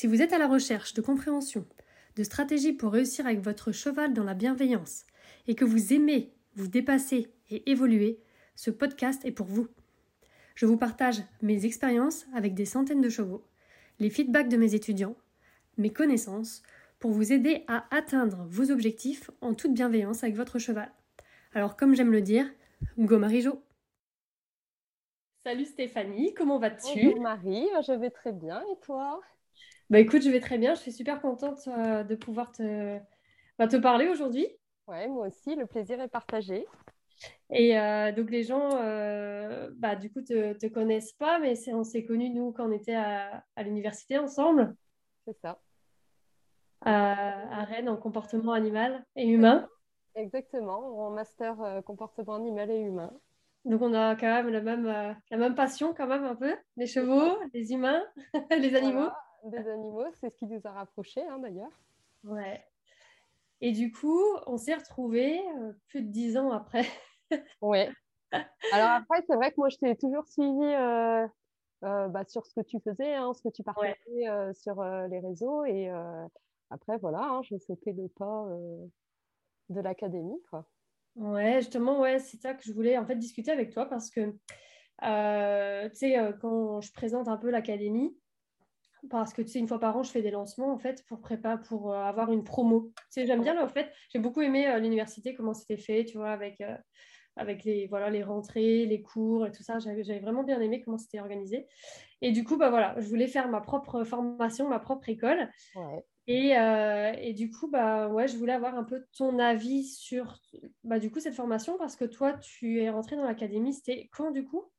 Si vous êtes à la recherche de compréhension, de stratégies pour réussir avec votre cheval dans la bienveillance et que vous aimez vous dépasser et évoluer, ce podcast est pour vous. Je vous partage mes expériences avec des centaines de chevaux, les feedbacks de mes étudiants, mes connaissances pour vous aider à atteindre vos objectifs en toute bienveillance avec votre cheval. Alors comme j'aime le dire, go Marie-Jo Salut Stéphanie, comment vas-tu? Bonjour Marie, je vais très bien et toi? Bah écoute, je vais très bien, je suis super contente euh, de pouvoir te, bah, te parler aujourd'hui. Ouais, moi aussi, le plaisir est partagé. Et euh, donc les gens, euh, bah, du coup, te, te connaissent pas, mais on s'est connus, nous, quand on était à, à l'université ensemble. C'est ça. À, à, Rennes, en comportement animal et humain. Exactement, en master comportement animal et humain. Donc on a quand même la même, la même passion quand même un peu, les chevaux, les humains, les animaux. Voilà, des animaux, c'est ce qui nous a rapprochés hein, d'ailleurs. Ouais. Et du coup, on s'est retrouvés euh, plus de dix ans après. ouais. Alors après, c'est vrai que moi, je t'ai toujours suivi euh, bah, sur ce que tu faisais, hein, ce que tu partageais ouais. sur les réseaux. Et après, voilà, hein, j'ai sauté le pas de l'académie. quoi. Ouais, justement, ouais, c'est ça que je voulais en fait discuter avec toi parce que, euh, tu sais, euh, quand je présente un peu l'académie, parce que tu sais, une fois par an, je fais des lancements en fait pour préparer, pour euh, avoir une promo. Tu sais, j'aime bien là, en fait, j'ai beaucoup aimé euh, l'université, comment c'était fait, tu vois, avec, euh, avec les, voilà, les rentrées, les cours et tout ça. J'avais vraiment bien aimé comment c'était organisé. Et du coup, bah voilà, je voulais faire ma propre formation, ma propre école. Ouais. Et, et, du coup, bah, ouais, je voulais avoir un peu ton avis sur bah, du coup, cette formation parce que toi, tu es rentrée dans l'académie. C'était quand du coup?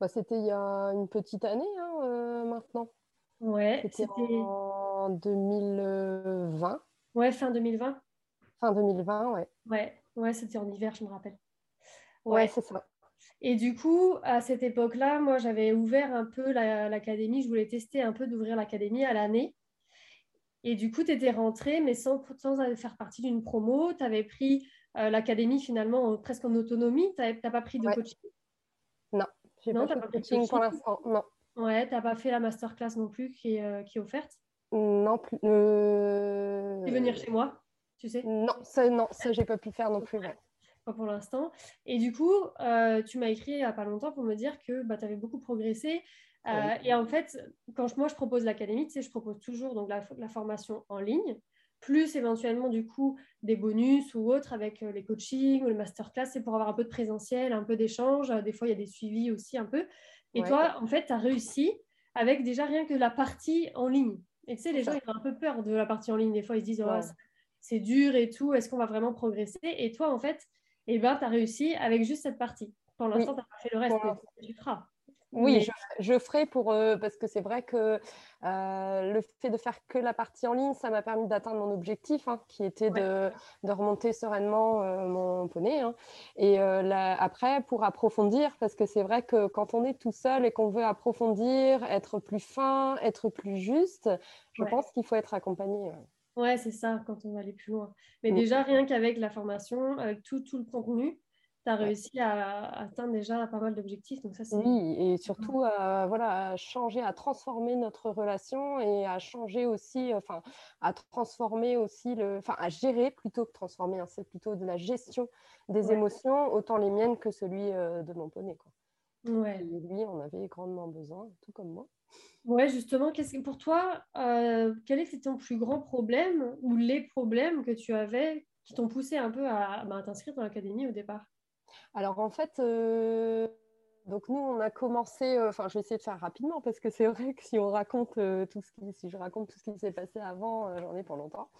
Bah, C'était il y a une petite année hein, maintenant. Ouais, c'était en 2020. Ouais, fin 2020. Fin 2020, ouais. Ouais, ouais c'était en hiver, je me rappelle. Ouais, ouais c'est ça. Et du coup, à cette époque-là, moi, j'avais ouvert un peu l'académie. La, je voulais tester un peu d'ouvrir l'académie à l'année. Et du coup, tu étais rentrée, mais sans, sans faire partie d'une promo. Tu avais pris euh, l'académie finalement en, presque en autonomie. Tu n'as pas pris de ouais. coaching? Non, j'ai pas, pas pris de coaching pour l'instant. Non. Ouais, tu n'as pas fait la masterclass non plus qui est, euh, qui est offerte? Non plus. Euh... Et venir chez moi, tu sais? Non, ça, non, ça j'ai pas pu faire non plus. Ouais. Pas pour l'instant. Et du coup, euh, tu m'as écrit il n'y a pas longtemps pour me dire que bah, tu avais beaucoup progressé. Euh. Et en fait, quand je, moi je propose l'académie, tu sais, je propose toujours donc la, la, formation en ligne, plus éventuellement du coup des bonus ou autres avec euh, les coachings ou les masterclass, c'est pour avoir un peu de présentiel, un peu d'échange. Euh, Des fois, il y a des suivis aussi un peu. Et ouais. toi, en fait, tu as réussi avec déjà rien que la partie en ligne. Et tu sais, les gens, ils ont un peu peur de la partie en ligne. Des fois, ils se disent, oh, c'est dur et tout, est-ce qu'on va vraiment progresser? Et toi, en fait, eh ben, tu as réussi avec juste cette partie. Pour l'instant, oui. tu n'as pas fait le reste, mais tu feras. Oui, mais... je, je, ferai pour euh, parce que c'est vrai que euh, le fait de faire que la partie en ligne, ça m'a permis d'atteindre mon objectif, hein, qui était ouais. de, remonter sereinement euh, mon poney. Hein. Et là, après, pour approfondir, parce que c'est vrai que quand on est tout seul et qu'on veut approfondir, être plus fin, être plus juste, je ouais. pense qu'il faut être accompagné. Ouais, c'est ça, quand on va aller plus loin. Mais mmh. déjà, rien qu'avec la formation, avec tout, tout le contenu, tu as réussi à, atteindre déjà pas mal d'objectifs. Donc ça, oui, et surtout à, voilà, à changer, à transformer notre relation et à changer aussi, enfin, à transformer aussi, le, enfin, à gérer plutôt que transformer, hein, c'est plutôt de la gestion des ouais. émotions, autant les miennes que celui euh, de mon poney. Quoi. Ouais. Et lui, on avait grandement besoin, tout comme moi. Ouais, justement, qu'est-ce que pour toi, euh, quel était ton plus grand problème ou les problèmes que tu avais qui t'ont poussé un peu à, bah, à t'inscrire dans l'académie au départ? Alors en fait, euh, donc nous on a commencé, enfin euh, je vais essayer de faire rapidement parce que c'est vrai que si on raconte euh, tout ce qui, si je raconte tout ce qui s'est passé avant, j'en ai pour longtemps.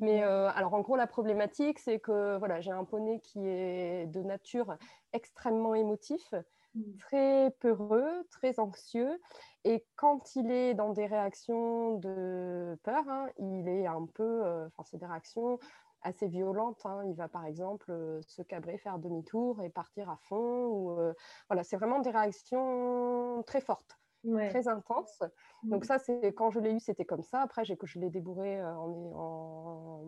Mais alors en gros la problématique c'est que voilà j'ai un poney qui est de nature extrêmement émotif. mmh. très peureux, très anxieux. Et quand il est dans des réactions de peur, hein, il est un peu, enfin, c'est des réactions assez violentes. Hein. Il va par exemple se cabrer, faire demi-tour et partir à fond. Ou, voilà, c'est vraiment des réactions très fortes très intense. Donc mmh. ça, c'est quand je l'ai eu, c'était comme ça. Après, j'ai, je l'ai débourré euh, en,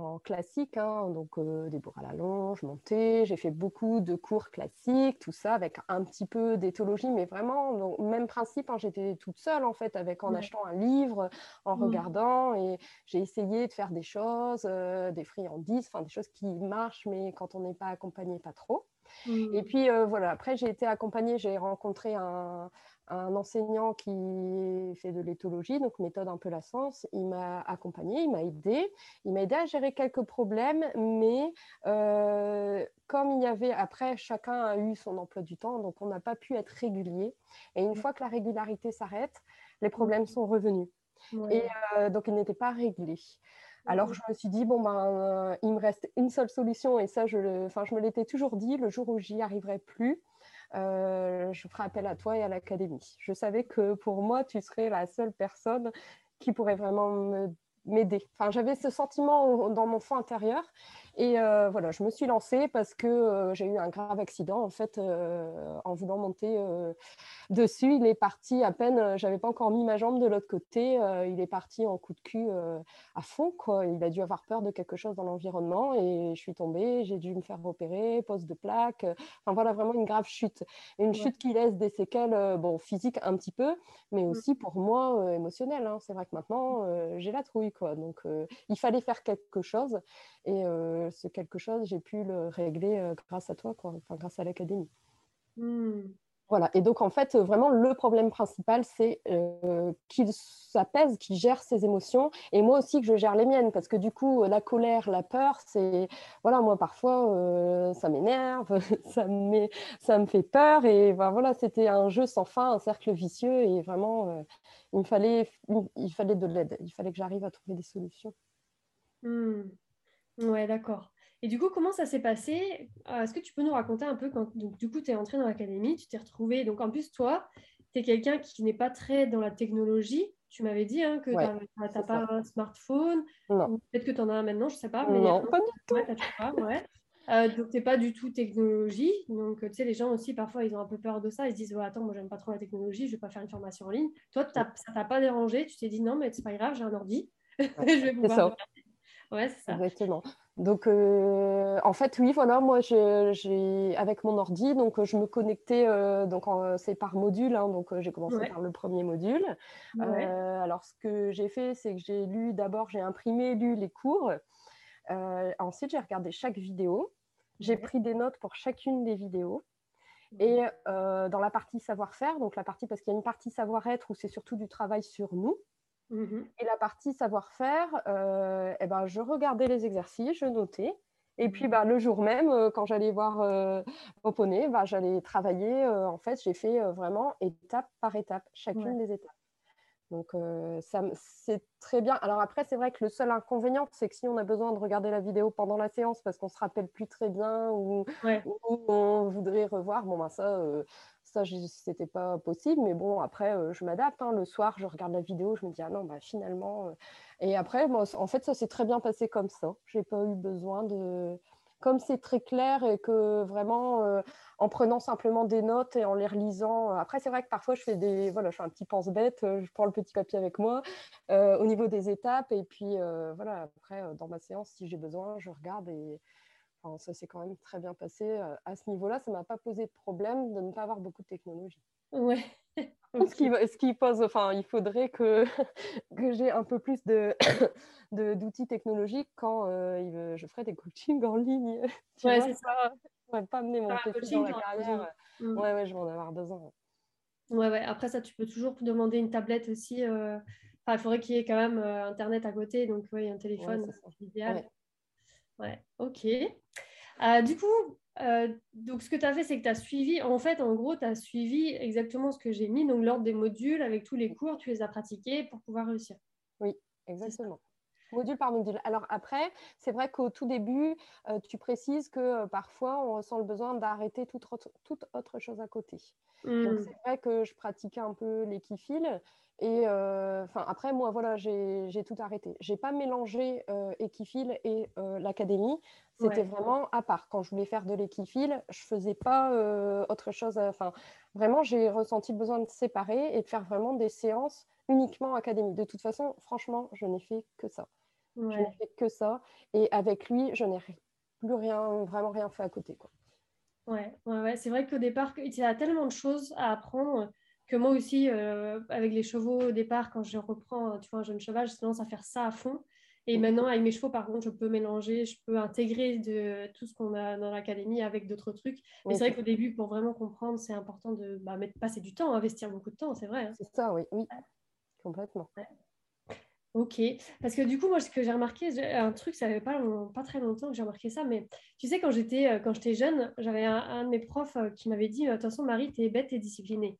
en, classique, hein. donc euh, débourré à la longe, monté. J'ai fait beaucoup de cours classiques, tout ça, avec un petit peu d'éthologie, mais vraiment, donc, même principe, hein, j'étais toute seule en fait, avec en achetant un livre, en mmh. regardant, et j'ai essayé de faire des choses, euh, des friandises, enfin des choses qui marchent, mais quand on n'est pas accompagné, pas trop. Mmh. Et puis voilà, après j'ai été accompagnée, j'ai rencontré un, un enseignant qui fait de l'éthologie, donc méthode un peu la science, il m'a accompagné, il m'a aidé, il m'a aidé à gérer quelques problèmes, mais euh, comme il y avait, après chacun a eu son emploi du temps, donc on n'a pas pu être régulier. Et une fois que la régularité s'arrête, les problèmes sont revenus. Et euh, donc ils n'étaient pas réglés. Alors je me suis dit, bon, ben, euh, il me reste une seule solution, et ça, je, le, je me l'étais toujours dit, le jour où j'y arriverai plus, euh, je ferai appel à toi et à l'académie. Je savais que pour moi, tu serais la seule personne qui pourrait vraiment m'aider. Enfin, j'avais ce sentiment dans mon fond intérieur et euh, voilà, je me suis lancée parce que euh, j'ai eu un grave accident en fait en voulant monter dessus. Il est parti à peine, euh, j'avais pas encore mis ma jambe de l'autre côté, euh, il est parti en coup de cul euh, à fond. Quoi. Il a dû avoir peur de quelque chose dans l'environnement et je suis tombée, j'ai dû me faire opérer, pose de plaque. Enfin voilà, vraiment une grave chute. Une chute qui laisse des séquelles, bon, physiques un petit peu, mais mmh. aussi pour moi émotionnelles. Hein. C'est vrai que maintenant, j'ai la trouille. Quoi. Donc il fallait faire quelque chose et ce quelque chose, j'ai pu le régler grâce à toi, quoi. Enfin, grâce à l'académie. Mmh. Voilà. Et donc, en fait, vraiment, le problème principal, c'est euh, qu'il s'apaise, qu'il gère ses émotions. Et moi aussi, que je gère les miennes. Parce que du coup, la colère, la peur, c'est. Voilà, moi, parfois, euh, ça m'énerve, ça, me ça me fait peur. Et ben, voilà, c'était un jeu sans fin, un cercle vicieux. Et vraiment, euh, il, me fallait, il fallait de l'aide. Il fallait que j'arrive à trouver des solutions. Mmh. Ouais, d'accord. Et du coup, comment ça s'est passé? Euh, Est-ce que tu peux nous raconter un peu quand donc, du coup, tu es entré dans l'académie, tu t'es retrouvé. Donc, en plus, toi, tu es quelqu'un qui n'est pas très dans la technologie. Tu m'avais dit hein, que tu n'as pas un smartphone. Peut-être que tu en as un maintenant, je ne sais pas. Mais non, pas du tout. Euh, donc, tu n'es pas du tout technologie. Donc, tu sais, les gens aussi, parfois, ils ont un peu peur de ça. Ils se disent, attends, moi, j'aime pas trop la technologie, je vais pas faire une formation en ligne. Toi, ça t'a pas dérangé? Tu t'es dit, non, mais c'est pas grave, j'ai un ordi. je vais pouvoir. Ouais, c'est ça. Exactement. Donc, euh, en fait, oui, voilà, moi, j'ai avec mon ordi, donc je me connectais, euh, donc c'est par module, hein, donc j'ai commencé par le premier module. Euh, alors, ce que j'ai fait, c'est que j'ai lu d'abord, j'ai imprimé, lu les cours. ensuite, j'ai regardé chaque vidéo. J'ai pris des notes pour chacune des vidéos. Et dans la partie savoir-faire, donc la partie parce qu'il y a une partie savoir-être où c'est surtout du travail sur nous. Mmh et la partie savoir-faire, euh, eh ben, je regardais les exercices, je notais. Et puis mmh bah, le jour même, euh, quand j'allais voir euh, poney, bah, j'allais travailler. en fait, j'ai fait vraiment étape par étape, chacune des étapes. Donc ça, c'est très bien. Alors après, c'est vrai que le seul inconvénient, c'est que si on a besoin de regarder la vidéo pendant la séance parce qu'on se rappelle plus très bien ou, on voudrait revoir, bon ben ça, ça, c'était pas possible, mais bon, après, euh, je m'adapte. Hein. Le soir, je regarde la vidéo, je me dis, ah non, bah, finalement. Euh. Et après, en fait, ça s'est très bien passé comme ça. J'ai pas eu besoin de. Comme c'est très clair et que vraiment, euh, en prenant simplement des notes et en les relisant. Après, c'est vrai que parfois, je fais des. Voilà, je fais un petit pense-bête, je prends le petit papier avec moi au niveau des étapes. Et puis, voilà, après, dans ma séance, si j'ai besoin, je regarde et ça s'est quand même très bien passé euh, à ce niveau-là. Ça ne m'a pas posé de problème de ne pas avoir beaucoup de technologie. Ouais. ce, qui, ce qui pose, enfin, il faudrait que, que j'ai un peu plus de, d'outils technologiques quand euh, je ferai des coachings en ligne. ouais, c'est ça. Ouais, pas amener mon PC dans la carrière. Mmh. Ouais, ouais, je vais en avoir besoin. Ouais, ouais. Après ça, tu peux toujours demander une tablette aussi. Euh, enfin, il faudrait qu'il y ait quand même Internet à côté, donc oui, un téléphone, c'est idéal. Ouais, ok. Euh, du coup, euh, donc ce que tu as fait, c'est que tu as suivi, en fait, en gros, tu as suivi exactement ce que j'ai mis, donc l'ordre des modules avec tous les cours, tu les as pratiqués pour pouvoir réussir. Oui, exactement. Module par module. Alors après, c'est vrai qu'au tout début, tu précises que parfois, on ressent le besoin d'arrêter toute, toute autre chose à côté. Donc, mmh. c'est vrai que je pratiquais un peu l'équifile. Et enfin, après, moi, voilà, j'ai tout arrêté. J'ai pas mélangé équifile et l'académie. C'était vraiment à part. Quand je voulais faire de l'équifile, je faisais pas autre chose. Enfin, vraiment, j'ai ressenti le besoin de séparer et de faire vraiment des séances uniquement académie. De toute façon, franchement, je n'ai fait que ça. Je n'ai fait que ça. Et avec lui, je n'ai plus rien, vraiment rien fait à côté. Quoi. Ouais, ouais, ouais. c'est vrai qu'au départ, il y a tellement de choses à apprendre que moi aussi, euh, avec les chevaux au départ, quand je reprends tu vois, un jeune cheval, je tendance à faire ça à fond. Et maintenant, avec mes chevaux, par contre, je peux mélanger, je peux intégrer de tout ce qu'on a dans l'académie avec d'autres trucs. Mais c'est vrai qu'au début, pour vraiment comprendre, c'est important de bah, mettre, passer du temps, investir beaucoup de temps, c'est vrai. Hein. C'est ça, oui, oui, complètement. Ok, parce que du coup, moi, ce que j'ai remarqué, un truc, ça fait pas, pas très longtemps que j'ai remarqué ça, mais tu sais, quand j'étais euh, quand j'étais jeune, j'avais un, de mes profs euh, qui m'avait dit, de toute façon, Marie, t'es bête et disciplinée.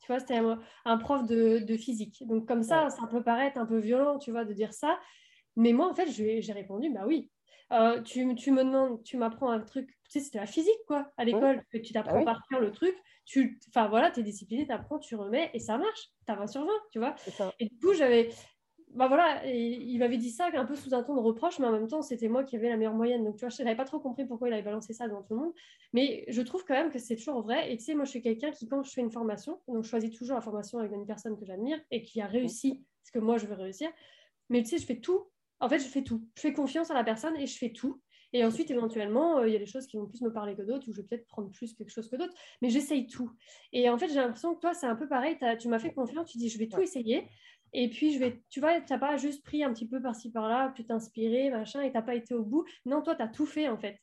Tu vois, c'était un, prof de, de, physique. Donc, comme ça, ça peut paraître un peu violent, tu vois, de dire ça. Mais moi, en fait, j'ai répondu, bah oui. Euh, tu, tu, me demandes, tu m'apprends un truc, tu sais, c'était la physique, quoi, à l'école, que tu t'apprends bah par cœur le truc, tu, enfin voilà, tu es discipliné, tu apprends, tu remets, et ça marche, tu as 20 sur 20, tu vois. Et du coup, j'avais, bah voilà, il m'avait dit ça un peu sous un ton de reproche, mais en même temps, c'était moi qui avais la meilleure moyenne. Donc, tu vois, je n'avais pas trop compris pourquoi il avait balancé ça devant tout le monde. Mais je trouve quand même que c'est toujours vrai. Et tu sais, moi, je suis quelqu'un qui, quand je fais une formation, donc je choisis toujours la formation avec une personne que j'admire et qui a réussi ce que moi, je veux réussir. Mais tu sais, je fais tout. En fait, je fais tout. Je fais confiance à la personne et je fais tout. Et ensuite, éventuellement, euh, il y a des choses qui vont plus me parler que d'autres, ou je vais peut-être prendre plus quelque chose que d'autres, mais j'essaye tout. Et en fait, j'ai l'impression que toi, c'est un peu pareil. Tu m'as fait confiance, tu dis, je vais tout essayer. Et puis, je vais, tu vois, tu n'as pas juste pris un petit peu par-ci par-là, puis t'inspirer, machin, et tu n'as pas été au bout. Non, toi, tu as tout fait, en fait.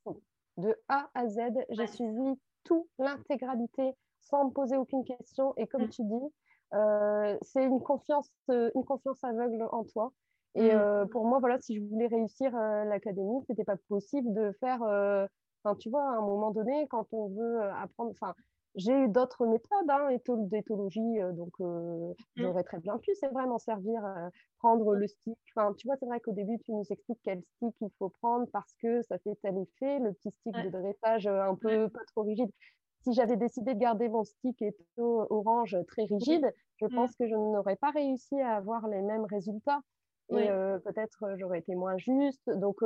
De A à Z, j'ai suivi tout, l'intégralité, sans me poser aucune question. Et comme mm. tu dis, euh, c'est une confiance, euh, une confiance aveugle en toi. Et mm. euh, pour moi, voilà, si je voulais réussir l'académie, ce n'était pas possible de faire, enfin, tu vois, à un moment donné, quand on veut apprendre, enfin, j'ai eu d'autres méthodes hein, d'éthologie, euh, donc euh, mmh. j'aurais très bien pu, c'est vrai, m'en servir, euh, prendre le stick. Enfin, tu vois, c'est vrai qu'au début, tu nous expliques quel stick il faut prendre parce que ça fait tel effet, le petit stick de dressage un peu pas trop rigide. Si j'avais décidé de garder mon stick étau orange très rigide, je mmh. pense que je n'aurais pas réussi à avoir les mêmes résultats. Et peut-être j'aurais été moins juste. Donc,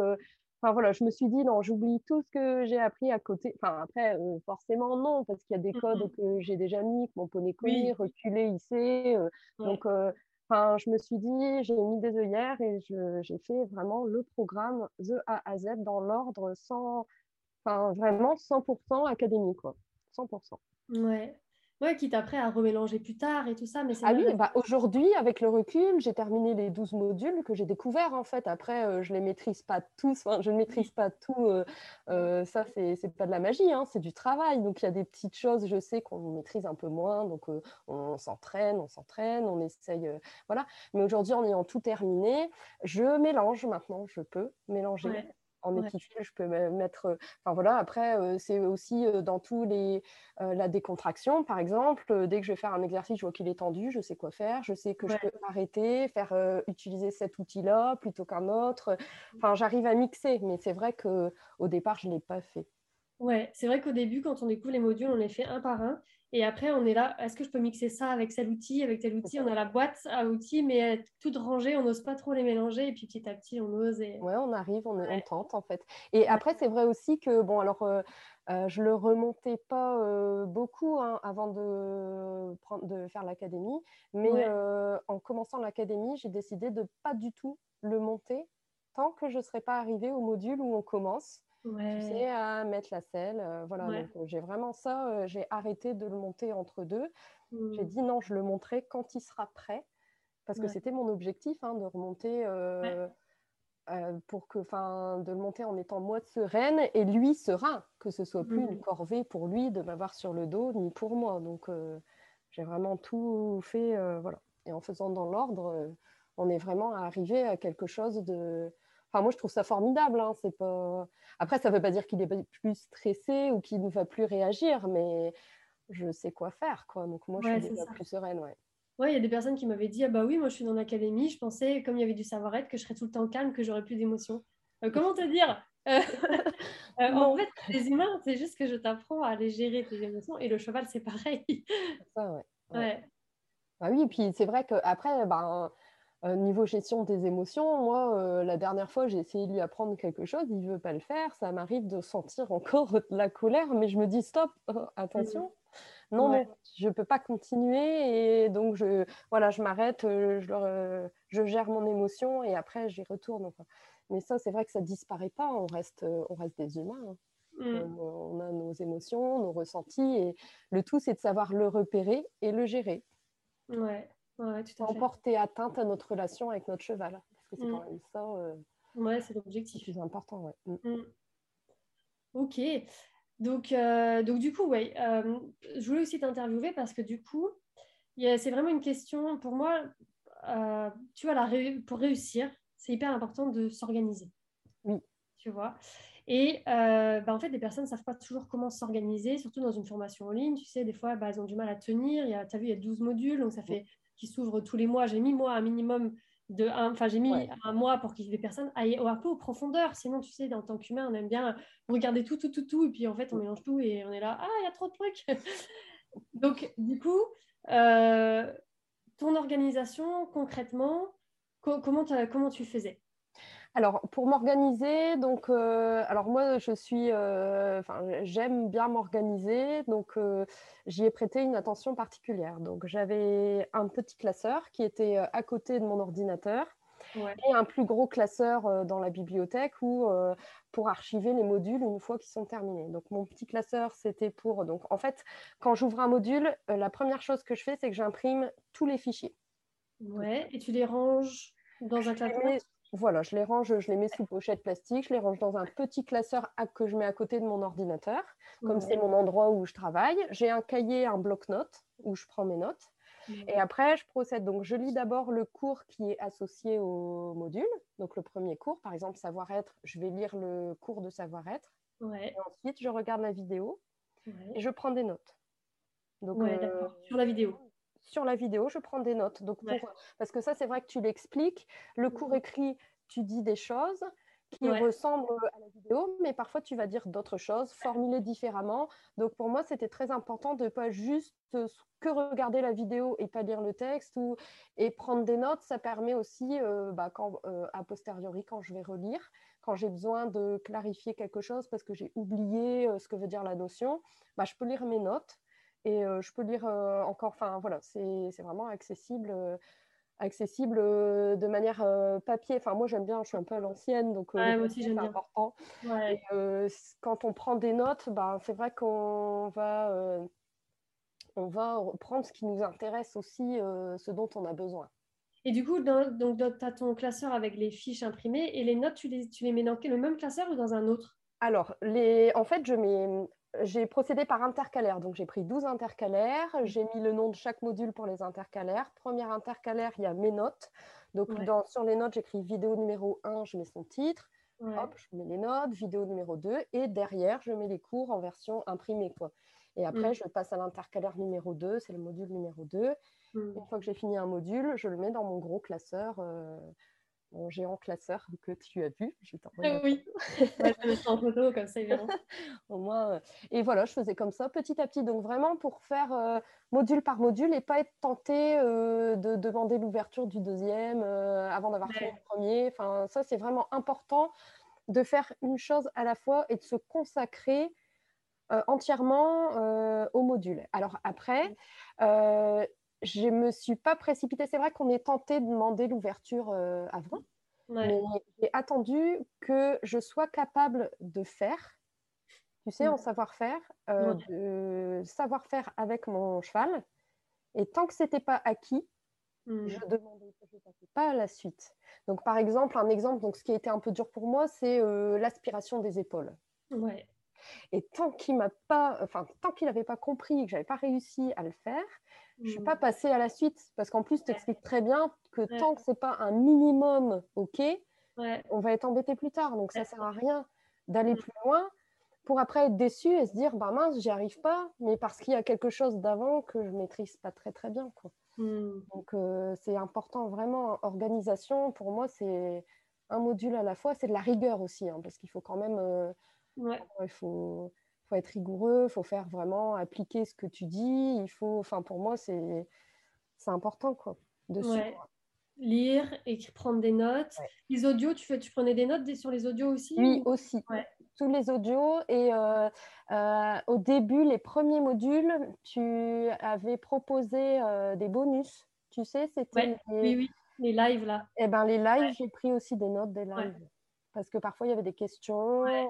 Enfin voilà, je me suis dit non, j'oublie tout ce que j'ai appris à côté. Enfin après, euh, forcément non, parce qu'il y a des mmh codes que j'ai déjà mis, que mon poney connaît, reculé, hissé. Euh, donc euh, enfin, je me suis dit, j'ai mis des œillères et j'ai fait vraiment le programme de A à Z dans l'ordre sans, enfin vraiment 100% académique quoi, 100%. Ouais. Ouais, quitte après à remélanger plus tard et tout ça. Mais ah oui, bah aujourd'hui, avec le recul, j'ai terminé les 12 modules que j'ai découverts en fait. Après, euh, je ne les maîtrise pas tous, je ne maîtrise pas tout. Euh, euh, ça, c'est n'est pas de la magie, hein, c'est du travail. Donc il y a des petites choses, je sais qu'on maîtrise un peu moins. Donc on s'entraîne, on s'entraîne, on essaye. voilà. Mais aujourd'hui, en ayant tout terminé, je mélange maintenant, je peux mélanger en ouais. je peux mettre. Euh, enfin voilà, après, euh, c'est aussi euh, dans tous les. la décontraction, par exemple, dès que je vais faire un exercice, je vois qu'il est tendu, je sais quoi faire, je sais que je peux arrêter, faire utiliser cet outil-là plutôt qu'un autre. Mmh. Enfin, j'arrive à mixer, mais c'est vrai qu'au départ, je ne l'ai pas fait. Ouais, c'est vrai qu'au début, quand on découvre les modules, on les fait un par un. Et après, on est là, est-ce que je peux mixer ça avec tel outil, avec tel outil? On a la boîte à outils, mais tout rangée, on n'ose pas trop les mélanger. Et puis petit à petit, on ose. Et... Ouais, on arrive, on, tente en fait. Et après, c'est vrai aussi que, bon, alors, euh, euh, je le remontais pas euh, beaucoup hein, avant de, de faire l'académie. Mais en commençant l'académie, j'ai décidé de pas du tout le monter tant que je ne serais pas arrivée au module où on commence tu sais, à mettre la selle. Euh, voilà, donc euh, j'ai vraiment ça. Euh, j'ai arrêté de le monter entre deux. J'ai mmh. dit non, je le montrerai quand il sera prêt, parce que c'était mon objectif hein, de remonter. pour que, enfin, de le monter en étant moi sereine et lui serein, que ce soit plus une mmh. corvée pour lui de m'avoir sur le dos, ni pour moi. Donc, j'ai vraiment tout fait, voilà. Et en faisant dans l'ordre, on est vraiment arrivé à quelque chose de, Enfin, moi, je trouve ça formidable. Hein. C'est pas... Après, ça ne veut pas dire qu'il est plus stressé ou qu'il ne va plus réagir, mais je sais quoi faire. Quoi. Donc, moi, je suis déjà plus sereine. Ouais. Ouais, il y a des personnes qui m'avaient dit Ah bah oui, moi je suis dans l'académie, je pensais, comme il y avait du savoir-être, que je serais tout le temps calme, que j'aurais plus d'émotions. Euh, comment te dire? Euh, euh, En fait, les humains, c'est juste que je t'apprends à aller gérer tes émotions et le cheval, c'est pareil. Ça, ouais. ouais. Bah oui, et puis c'est vrai qu'après, ben, niveau gestion des émotions, moi, la dernière fois, j'ai essayé de lui apprendre quelque chose, il ne veut pas le faire, ça m'arrive de sentir encore de la colère, mais je me dis stop, attention. Non, non, je ne peux pas continuer et donc je, voilà, je m'arrête, je, je, gère mon émotion et après j'y retourne. Mais ça, c'est vrai que ça disparaît pas. On reste, euh, on reste des humains. Hein. Mmh. On, a nos émotions, nos ressentis. Et le tout, c'est de savoir le repérer et le gérer. Ouais, ouais tout à Sans porter atteinte à notre relation avec notre cheval. Parce que c'est quand mmh. même ça. Euh, ouais, c'est l'objectif. plus important. Ouais. Mmh. Ok. Donc, euh, donc, du coup, ouais, je voulais aussi t'interviewer parce que du coup, c'est vraiment une question pour moi. tu vois, la pour réussir, c'est hyper important de s'organiser. Oui. Tu vois? Et euh, bah, en fait, des personnes ne savent pas toujours comment s'organiser, surtout dans une formation en ligne. Tu sais, des fois, bah, elles ont du mal à tenir. Tu as vu, il y a 12 modules, donc ça fait qui s'ouvrent tous les mois. J'ai mis, moi, un minimum de un, enfin, j'ai mis un mois pour que les personnes aillent un peu aux profondeurs. Sinon, tu sais, en tant qu'humain, on aime bien regarder tout, tout, tout, tout. Et puis, en fait, on mélange tout et on est là, ah, il y a trop de trucs. donc, du coup, euh, ton organisation, concrètement, comment, comment tu faisais? Alors, pour m'organiser, donc, euh, alors moi, je suis, euh, j'aime bien m'organiser, donc euh, j'y ai prêté une attention particulière. Donc, j'avais un petit classeur qui était à côté de mon ordinateur et un plus gros classeur dans la bibliothèque où, pour archiver les modules une fois qu'ils sont terminés. Donc, mon petit classeur, c'était pour, donc, en fait, quand j'ouvre un module, la première chose que je fais, c'est que j'imprime tous les fichiers. Ouais, et tu les ranges dans un classeur? Voilà, je les range, je les mets sous pochette plastique, je les range dans un petit classeur que je mets à côté de mon ordinateur, comme c'est mon endroit où je travaille. J'ai un cahier, un bloc-notes où je prends mes notes. Et après, je procède. Donc, je lis d'abord le cours qui est associé au module. Donc, le premier cours, par exemple, savoir-être, je vais lire le cours de savoir-être. Et ensuite, je regarde la vidéo et je prends des notes. Donc, euh, Sur la vidéo sur la vidéo, je prends des notes. Donc Parce que ça, c'est vrai que tu l'expliques. Le cours mmh. écrit, tu dis des choses qui ressemblent à la vidéo, mais parfois tu vas dire d'autres choses, formulées différemment. Donc pour moi, c'était très important de ne pas juste que regarder la vidéo et pas lire le texte ou, et prendre des notes. Ça permet aussi, euh, bah, quand, euh, a posteriori, quand je vais relire, quand j'ai besoin de clarifier quelque chose parce que j'ai oublié euh, ce que veut dire la notion, bah, je peux lire mes notes et je peux lire encore, enfin voilà, c'est vraiment accessible euh, accessible de manière papier. Enfin, moi, j'aime bien, je suis un peu à l'ancienne, donc c'est important. quand on prend des notes, ben, c'est vrai qu'on va, on va prendre ce qui nous intéresse aussi, ce dont on a besoin. Et du coup, donc, tu as ton classeur avec les fiches imprimées et les notes, tu les, tu les mets dans le même classeur ou dans un autre? Alors, les... en fait, je mets j'ai procédé par intercalaire. Donc, j'ai pris 12 intercalaires. J'ai mis le nom de chaque module pour les intercalaires. Première intercalaire, il y a mes notes. Donc, sur les notes, j'écris vidéo numéro 1, je mets son titre. Hop, je mets les notes, vidéo numéro 2. Et derrière, je mets les cours en version imprimée. Quoi. Et après, mm. je passe à l'intercalaire numéro 2, c'est le module numéro 2. Mm. Une fois que j'ai fini un module, je le mets dans mon gros classeur. Euh, mon géant classeur que tu as vu. Je ah oui, je vais en photo comme ça, évidemment. Au moins, euh, et voilà, je faisais comme ça petit à petit. Donc vraiment pour faire euh, module par module et pas être tenté euh, de demander l'ouverture du deuxième avant d'avoir fait le premier. Enfin, ça, c'est vraiment important de faire une chose à la fois et de se consacrer entièrement au module. Alors après, je ne me suis pas précipitée. C'est vrai qu'on est tenté de demander l'ouverture euh, avant, mais j'ai attendu que je sois capable de faire, tu sais, en savoir-faire, euh, de savoir-faire avec mon cheval. Et tant que ce n'était pas acquis, hmm. je demandais pas à la suite. Donc, par exemple, un exemple, donc ce qui a été un peu dur pour moi, c'est euh, l'aspiration des épaules. Ouais. Et tant qu'il m'a pas, enfin, tant qu'il n'avait pas compris que j'avais pas réussi à le faire, je ne suis pas mmh. passée à la suite parce qu'en plus, tu expliques très bien que tant que ce n'est pas un minimum OK, on va être embêté plus tard. Donc, ça ne sert à rien d'aller mmh. plus loin pour après être déçu et se dire bah mince, j'y arrive pas, mais parce qu'il y a quelque chose d'avant que je maîtrise pas très très bien. Quoi. Hmm. Donc, c'est important, vraiment. Organisation, pour moi, c'est un module à la fois. C'est de la rigueur aussi, hein, parce qu'il faut quand même. Il faut, faut, être rigoureux, il faut faire vraiment appliquer ce que tu dis. Il faut. Enfin, pour moi, c'est important, quoi. De lire, écrire, prendre des notes. Les audios, tu, fais, tu prenais des notes sur les audios aussi Oui, aussi. Tous les audios. Et euh, euh, au début, les premiers modules, tu avais proposé euh, des bonus. Tu sais, c'était. Les... Oui, oui, les lives là. Eh bien, les lives, j'ai pris aussi des notes des lives. Parce que parfois, il y avait des questions, et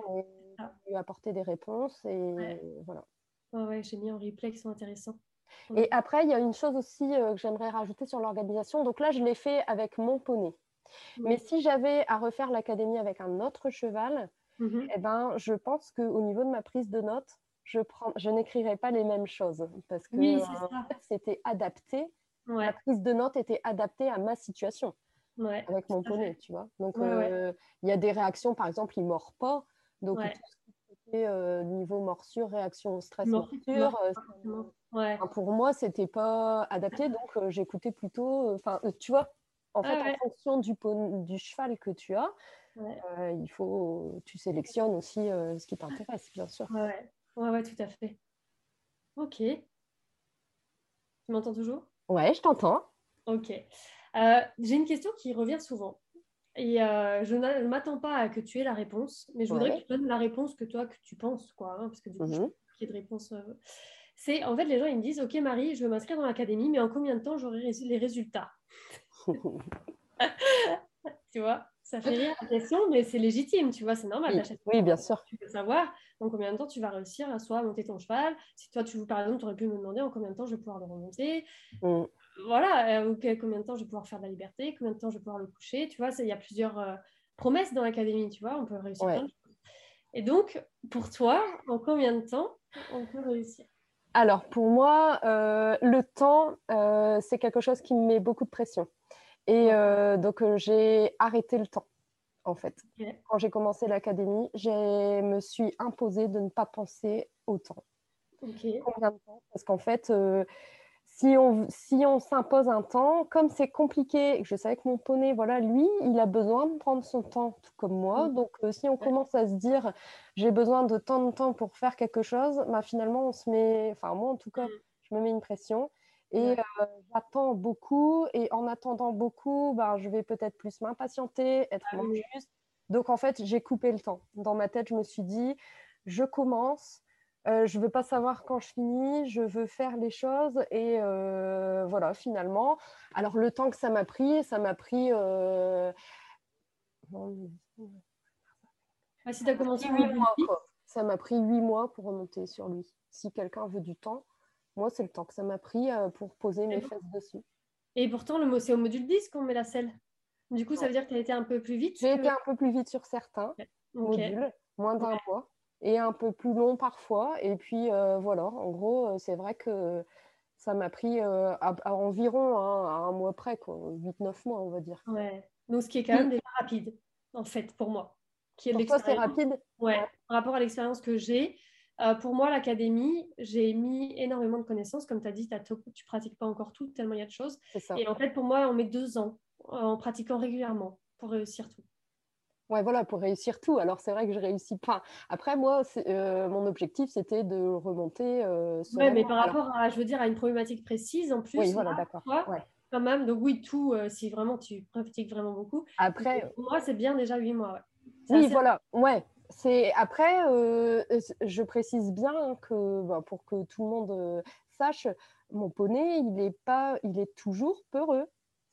j'ai apporté des réponses. Et voilà. Ouais, j'ai mis en replay qui sont intéressants. Et après, il y a une chose aussi euh, que j'aimerais rajouter sur l'organisation. Donc là, je l'ai fait avec mon poney. Mais si j'avais à refaire l'académie avec un autre cheval, eh ben, je pense qu'au niveau de ma prise de notes, je, prends, je n'écrirais pas les mêmes choses parce que oui, c'était adapté. La prise de notes était adaptée à ma situation avec mon poney, tu vois. Donc, euh, il y a des réactions, par exemple, il ne mord pas. Donc, euh, niveau morsure, réaction stress, morsure, pour moi, c'était pas adapté, donc euh, j'écoutais plutôt. Enfin, euh, tu vois, en fait, en fonction du, du cheval que tu as, euh, il faut, tu sélectionnes aussi ce qui t'intéresse, bien sûr. Ouais, ouais, tout à fait. Ok. Tu m'entends toujours? Ouais, je t'entends. Ok. J'ai une question qui revient souvent. Et je ne m'attends pas à que tu aies la réponse, mais je voudrais que tu donnes la réponse que toi, que tu penses, quoi. Hein, parce que du coup, je mmh qu'il y ait de réponse c'est en fait les gens ils me disent ok Marie je veux m'inscrire dans l'académie mais en combien de temps j'aurai les résultats? Tu vois ça fait rire la question mais c'est légitime tu vois c'est normal oui, bien sûr. tu veux savoir en combien de temps tu vas réussir à soit monter ton cheval si toi tu par exemple tu aurais pu me demander en combien de temps je vais pouvoir le remonter. Mm. Voilà euh, combien de temps je vais pouvoir faire de la liberté combien de temps je vais pouvoir le coucher tu vois il y a plusieurs euh, promesses dans l'académie tu vois on peut réussir et donc pour toi en combien de temps on peut réussir? Alors, pour moi, euh, le temps, euh, c'est quelque chose qui me met beaucoup de pression. Et donc, j'ai arrêté le temps, en fait. Quand j'ai commencé l'académie, je me suis imposée de ne pas penser au temps. Combien de temps? Parce qu'en fait, si on, si on s'impose un temps, comme c'est compliqué, je savais que mon poney, voilà, lui, il a besoin de prendre son temps, tout comme moi. Mm. Donc, euh, si on commence à se dire, j'ai besoin de tant de temps pour faire quelque chose, bah, finalement, on se met, enfin, moi, en tout cas, mm. je me mets une pression. Et euh, j'attends beaucoup. Et en attendant beaucoup, bah, je vais peut-être plus m'impatienter, être ah, juste. Donc, en fait, j'ai coupé le temps. Dans ma tête, je me suis dit, je commence euh, je ne veux pas savoir quand je finis, je veux faire les choses et euh, voilà, finalement. Alors le temps que ça m'a pris, ça m'a pris... Euh... Ah, si tu as commencé huit mois, Ça m'a pris huit mois pour remonter sur lui. Si quelqu'un veut du temps, moi, c'est le temps que ça m'a pris pour poser mes fesses dessus. Et pourtant, le c'est au module 10 qu'on met la selle. Du coup, ça veut dire que tu as été un peu plus vite J'ai été un peu plus vite sur certains modules, moins d'un mois et un peu plus long parfois. Et puis euh, voilà, en gros, euh, c'est vrai que ça m'a pris euh, à, environ un mois près, 8-9 mois, on va dire. Ouais. Donc, ce qui est quand même déjà rapide, en fait, pour moi. Qui est pour toi, c'est rapide? Ouais. Par rapport à l'expérience que j'ai, pour moi, l'académie, j'ai mis énormément de connaissances. Comme tu as dit, tu ne pratiques pas encore tout, tellement il y a de choses. Et en fait, pour moi, on met deux ans en pratiquant régulièrement pour réussir tout. Ouais, voilà, pour réussir tout. Alors, c'est vrai que je réussis pas. Après, moi, euh, mon objectif, c'était de remonter. Euh, oui, mais par rapport à, je veux dire, à une problématique précise, en plus. Oui, voilà, d'accord. Ouais. Quand même, donc oui, tout, euh, si vraiment tu pratiques vraiment beaucoup. Après. Pour moi, c'est bien déjà huit mois. Oui, voilà, ouais. C'est après, je précise bien que bah, pour que tout le monde sache, mon poney, il est pas, il est toujours peureux.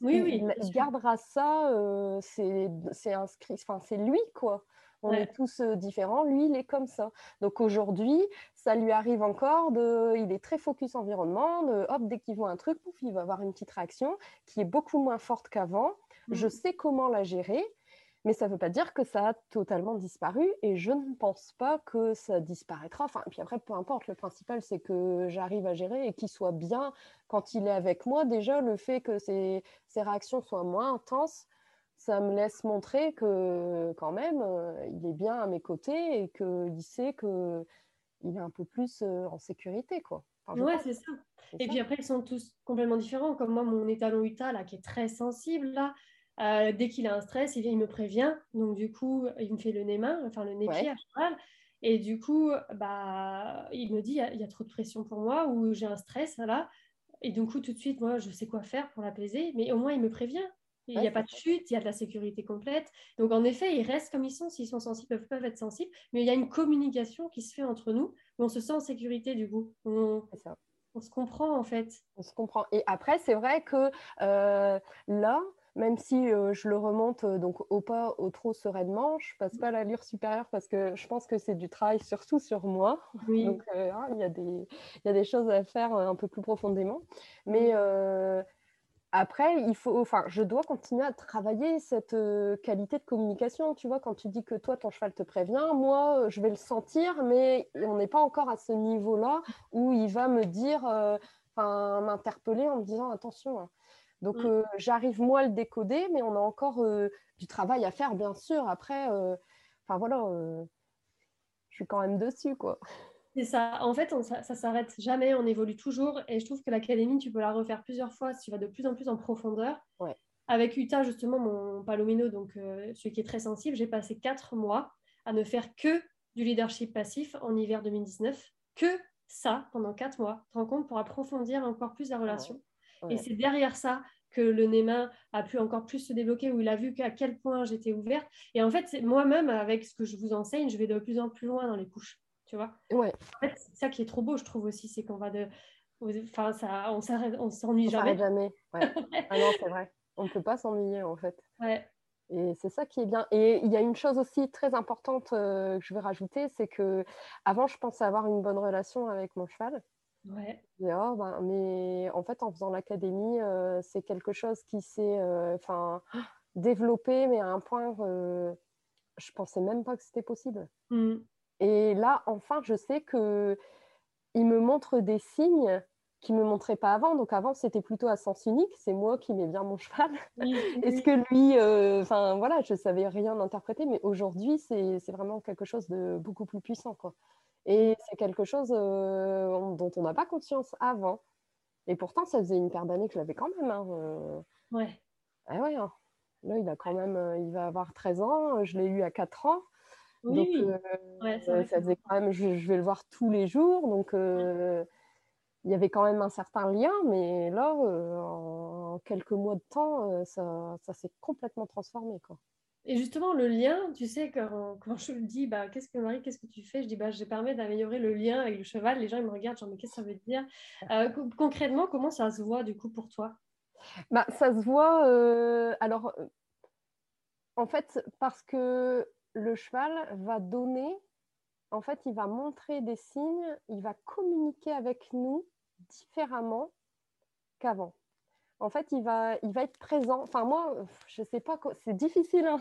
Oui, oui. Il, gardera ça, euh, c'est inscrit, enfin, c'est lui, quoi. On est tous différents, lui, il est comme ça. Donc aujourd'hui, ça lui arrive encore de. Il est très focus environnement, de, hop, dès qu'il voit un truc, pouf, il va avoir une petite réaction qui est beaucoup moins forte qu'avant. Je mmh. sais comment la gérer. Mais ça ne veut pas dire que ça a totalement disparu et je ne pense pas que ça disparaîtra. Enfin, et puis après, peu importe, le principal, c'est que j'arrive à gérer et qu'il soit bien quand il est avec moi. Déjà, le fait que ses, réactions soient moins intenses, ça me laisse montrer que quand même, euh, il est bien à mes côtés et qu'il sait qu'il est un peu plus euh, en sécurité. quoi. ouais, c'est ça. Et puis après, ils sont tous complètement différents. Comme moi, mon étalon Utah, là, qui est très sensible, là, euh, dès qu'il a un stress, il, vient, il me prévient. Donc, du coup, il me fait le nez-main, enfin le nez-pied à cheval. Et du coup, bah, il me dit, il y, a trop de pression pour moi ou j'ai un stress, là. Et du coup, tout de suite, moi, je sais quoi faire pour l'apaiser. Mais au moins, il me prévient. Il n'y a pas de chute, il y a de la sécurité complète. Donc, en effet, ils restent comme ils sont. S'ils sont sensibles, ils peuvent être sensibles. Mais il y a une communication qui se fait entre nous où on se sent en sécurité, du coup. On, on se comprend, en fait. On se comprend. Et après, c'est vrai que euh, là, même si euh, je le remonte euh, donc au pas, au trop sereinement, je passe pas à l'allure supérieure parce que je pense que c'est du travail surtout sur moi. Donc hein, il y, a des, y a des choses à faire un peu plus profondément. Mais après, il faut, enfin, je dois continuer à travailler cette euh, qualité de communication. Tu vois, quand tu dis que toi, ton cheval te prévient, moi, euh, je vais le sentir, mais on n'est pas encore à ce niveau-là où il va me dire, euh, enfin, m'interpeller en me disant attention. Hein. Donc, mm. j'arrive moi à le décoder, mais on a encore du travail à faire, bien sûr. Après, enfin voilà, je suis quand même dessus, quoi. C'est ça. En fait, ça, ne s'arrête jamais, on évolue toujours. Et je trouve que l'académie, tu peux la refaire plusieurs fois si tu vas de plus en plus en profondeur. Avec Utah, justement, mon palomino, donc euh, celui qui est très sensible, j'ai passé quatre mois à ne faire que du leadership passif en hiver 2019. Que ça pendant quatre mois. Tu te rends compte pour approfondir encore plus la relation. Et c'est derrière ça que le Néma a pu encore plus se débloquer, où il a vu qu'à quel point j'étais ouverte. Et en fait, moi-même, avec ce que je vous enseigne, je vais de plus en plus loin dans les couches tu vois. Ouais. En fait, c'est ça qui est trop beau, je trouve aussi, c'est qu'on va de. Enfin, ça, on s'ennuie jamais. jamais. Ouais. ah non, c'est vrai. On ne peut pas s'ennuyer, en fait. Ouais. Et c'est ça qui est bien. Et il y a une chose aussi très importante euh, que je vais rajouter, c'est que avant, je pensais avoir une bonne relation avec mon cheval. Ouais. Oh, ben, mais en fait, en faisant l'académie, euh, c'est quelque chose qui s'est euh, développé, mais à un point, je pensais même pas que c'était possible. Mmh. Et là, enfin, je sais que il me montre des signes qu'il ne me montrait pas avant. Donc avant, c'était plutôt à sens unique. C'est moi qui mets bien mon cheval. Est-ce que lui, euh, enfin voilà, je savais rien interpréter, mais aujourd'hui, c'est vraiment quelque chose de beaucoup plus puissant, quoi. Et c'est quelque chose euh, dont on n'a pas conscience avant. Et pourtant, ça faisait une paire d'années que je l'avais quand même. Hein, euh. Ouais. Ah ouais. Hein. Là, il a quand même, il va avoir 13 ans. Je l'ai eu à 4 ans. Donc, euh, ça faisait quand même, je, vais le voir tous les jours, donc euh, il y avait quand même un certain lien, mais là, euh, en quelques mois de temps, ça, ça s'est complètement transformé, quoi. Et justement, le lien, tu sais, quand, quand je me dis, bah, qu'est-ce que Marie, qu'est-ce que tu fais? Je dis, bah, je permets d'améliorer le lien avec le cheval. Les gens, ils me regardent, genre, mais qu'est-ce que ça veut dire? Concrètement, comment ça se voit, du coup, pour toi? Bah, Ça se voit, alors, en fait, parce que le cheval va donner, en fait, il va montrer des signes, il va communiquer avec nous différemment qu'avant en fait, il va, il va être présent. Enfin, moi, je ne sais pas, c'est difficile hein,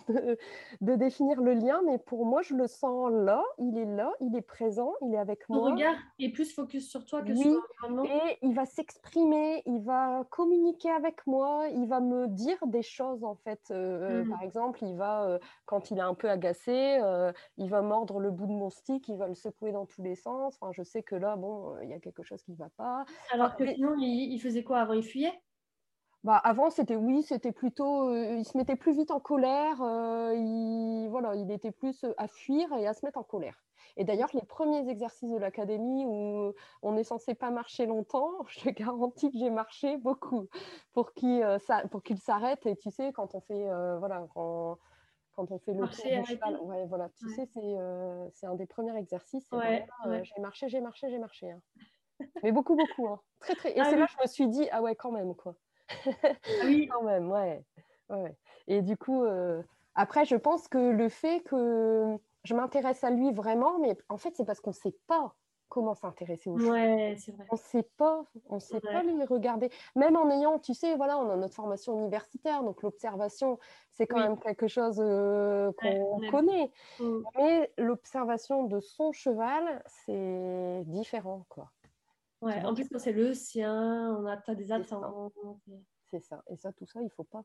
de, définir le lien, mais pour moi, je le sens là, il est là, il est présent, il est avec moi. Ton regard est plus focus sur toi que oui, sur Et il va s'exprimer, il va communiquer avec moi, il va me dire des choses, en fait. Euh, mmh. Par exemple, il va, euh, quand il est un peu agacé, euh, il va mordre le bout de mon stick, il va le secouer dans tous les sens. Enfin, je sais que là, bon, il y a quelque chose qui ne va pas. Alors que sinon, il faisait quoi avant? Il fuyait? Bah, avant, c'était oui, c'était plutôt, euh, il se mettait plus vite en colère, euh, il, voilà, il était plus à fuir et à se mettre en colère. Et d'ailleurs, les premiers exercices de l'académie où on est censé pas marcher longtemps, je te garantis que j'ai marché beaucoup pour qu'il euh, s'arrête. Et tu sais, quand on fait, voilà, quand, quand on fait le tour du cheval, ouais, voilà, tu sais, c'est un des premiers exercices. J'ai marché, j'ai marché, j'ai marché. Hein. Mais beaucoup, beaucoup. Hein. Très, très. Et ah c'est là que je me suis dit, ah ouais, quand même, quoi. Ah oui, quand même, ouais. ouais. Et du coup, euh, après, je pense que le fait que je m'intéresse à lui vraiment, mais en fait, c'est parce qu'on ne sait pas comment s'intéresser aux ouais, vrai. On ne sait pas, on sait pas les regarder. Même en ayant, tu sais, voilà, on a notre formation universitaire, donc l'observation, c'est quand même quelque chose euh, qu'on connaît. Mm. Mais l'observation de son cheval, c'est différent, quoi. Ouais, en plus, c'est le sien, on a as des attentes. C'est ça. Et ça, tout ça, il faut pas.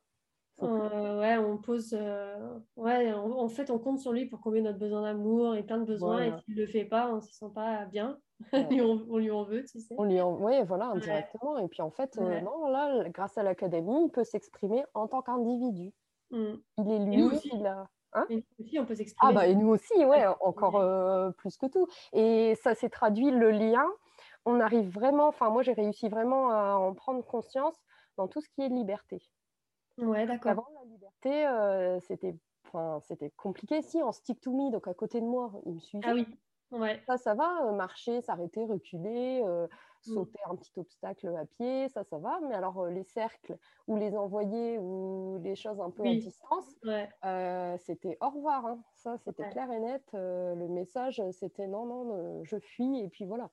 Euh, ouais, on pose. Euh, ouais, en fait, on compte sur lui pour combler notre besoin d'amour et plein de besoins. Et s'il ne le fait pas, on ne se sent pas bien. on, lui en veut, tu sais. On lui en... Oui, voilà, indirectement. Et puis en fait, euh, non, là, grâce à l'académie, il peut s'exprimer en tant qu'individu. Mm. Il est lui, aussi. il a. Hein? Et nous aussi, on peut s'exprimer. Ah, bah, et nous aussi, ouais, encore plus que tout. Et ça s'est traduit, le lien. On arrive vraiment, enfin, moi, j'ai réussi vraiment à en prendre conscience dans tout ce qui est liberté. Ouais, d'accord. Avant, la liberté, euh, c'était, c'était compliqué. Si, en stick to me, donc à côté de moi, il me suivait. Ah oui, ouais. Ça, ça va, euh, marcher, s'arrêter, reculer, euh, mm. sauter un petit obstacle à pied, ça, ça va. Mais alors, les cercles ou les envoyer ou les choses un peu à distance, c'était au revoir. Hein. Ça, c'était clair et net. le message, c'était non, non, je fuis, et puis voilà.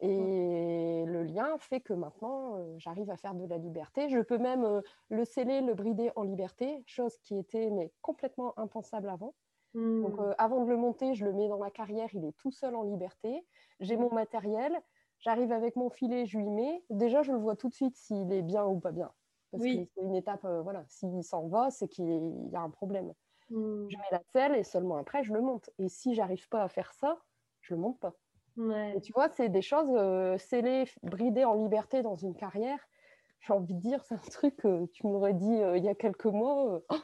Et le lien fait que maintenant, euh, j'arrive à faire de la liberté. Je peux même euh, le sceller, le brider en liberté, chose qui était mais complètement impensable avant. Donc mmh. euh, avant de le monter, je le mets dans ma carrière, il est tout seul en liberté. J'ai mon matériel, j'arrive avec mon filet, je lui mets. Déjà, je le vois tout de suite s'il est bien ou pas bien. Parce que c'est une étape, voilà, s'il s'en va, c'est qu'il y a un problème. Mmh. Je mets la selle et seulement après, je le monte. Et si j'arrive pas à faire ça, je le monte pas. Et tu vois, c'est des choses euh, scellées, bridées en liberté dans une carrière. J'ai envie de dire, c'est un truc que tu m'aurais dit euh, il y a quelques mois, euh,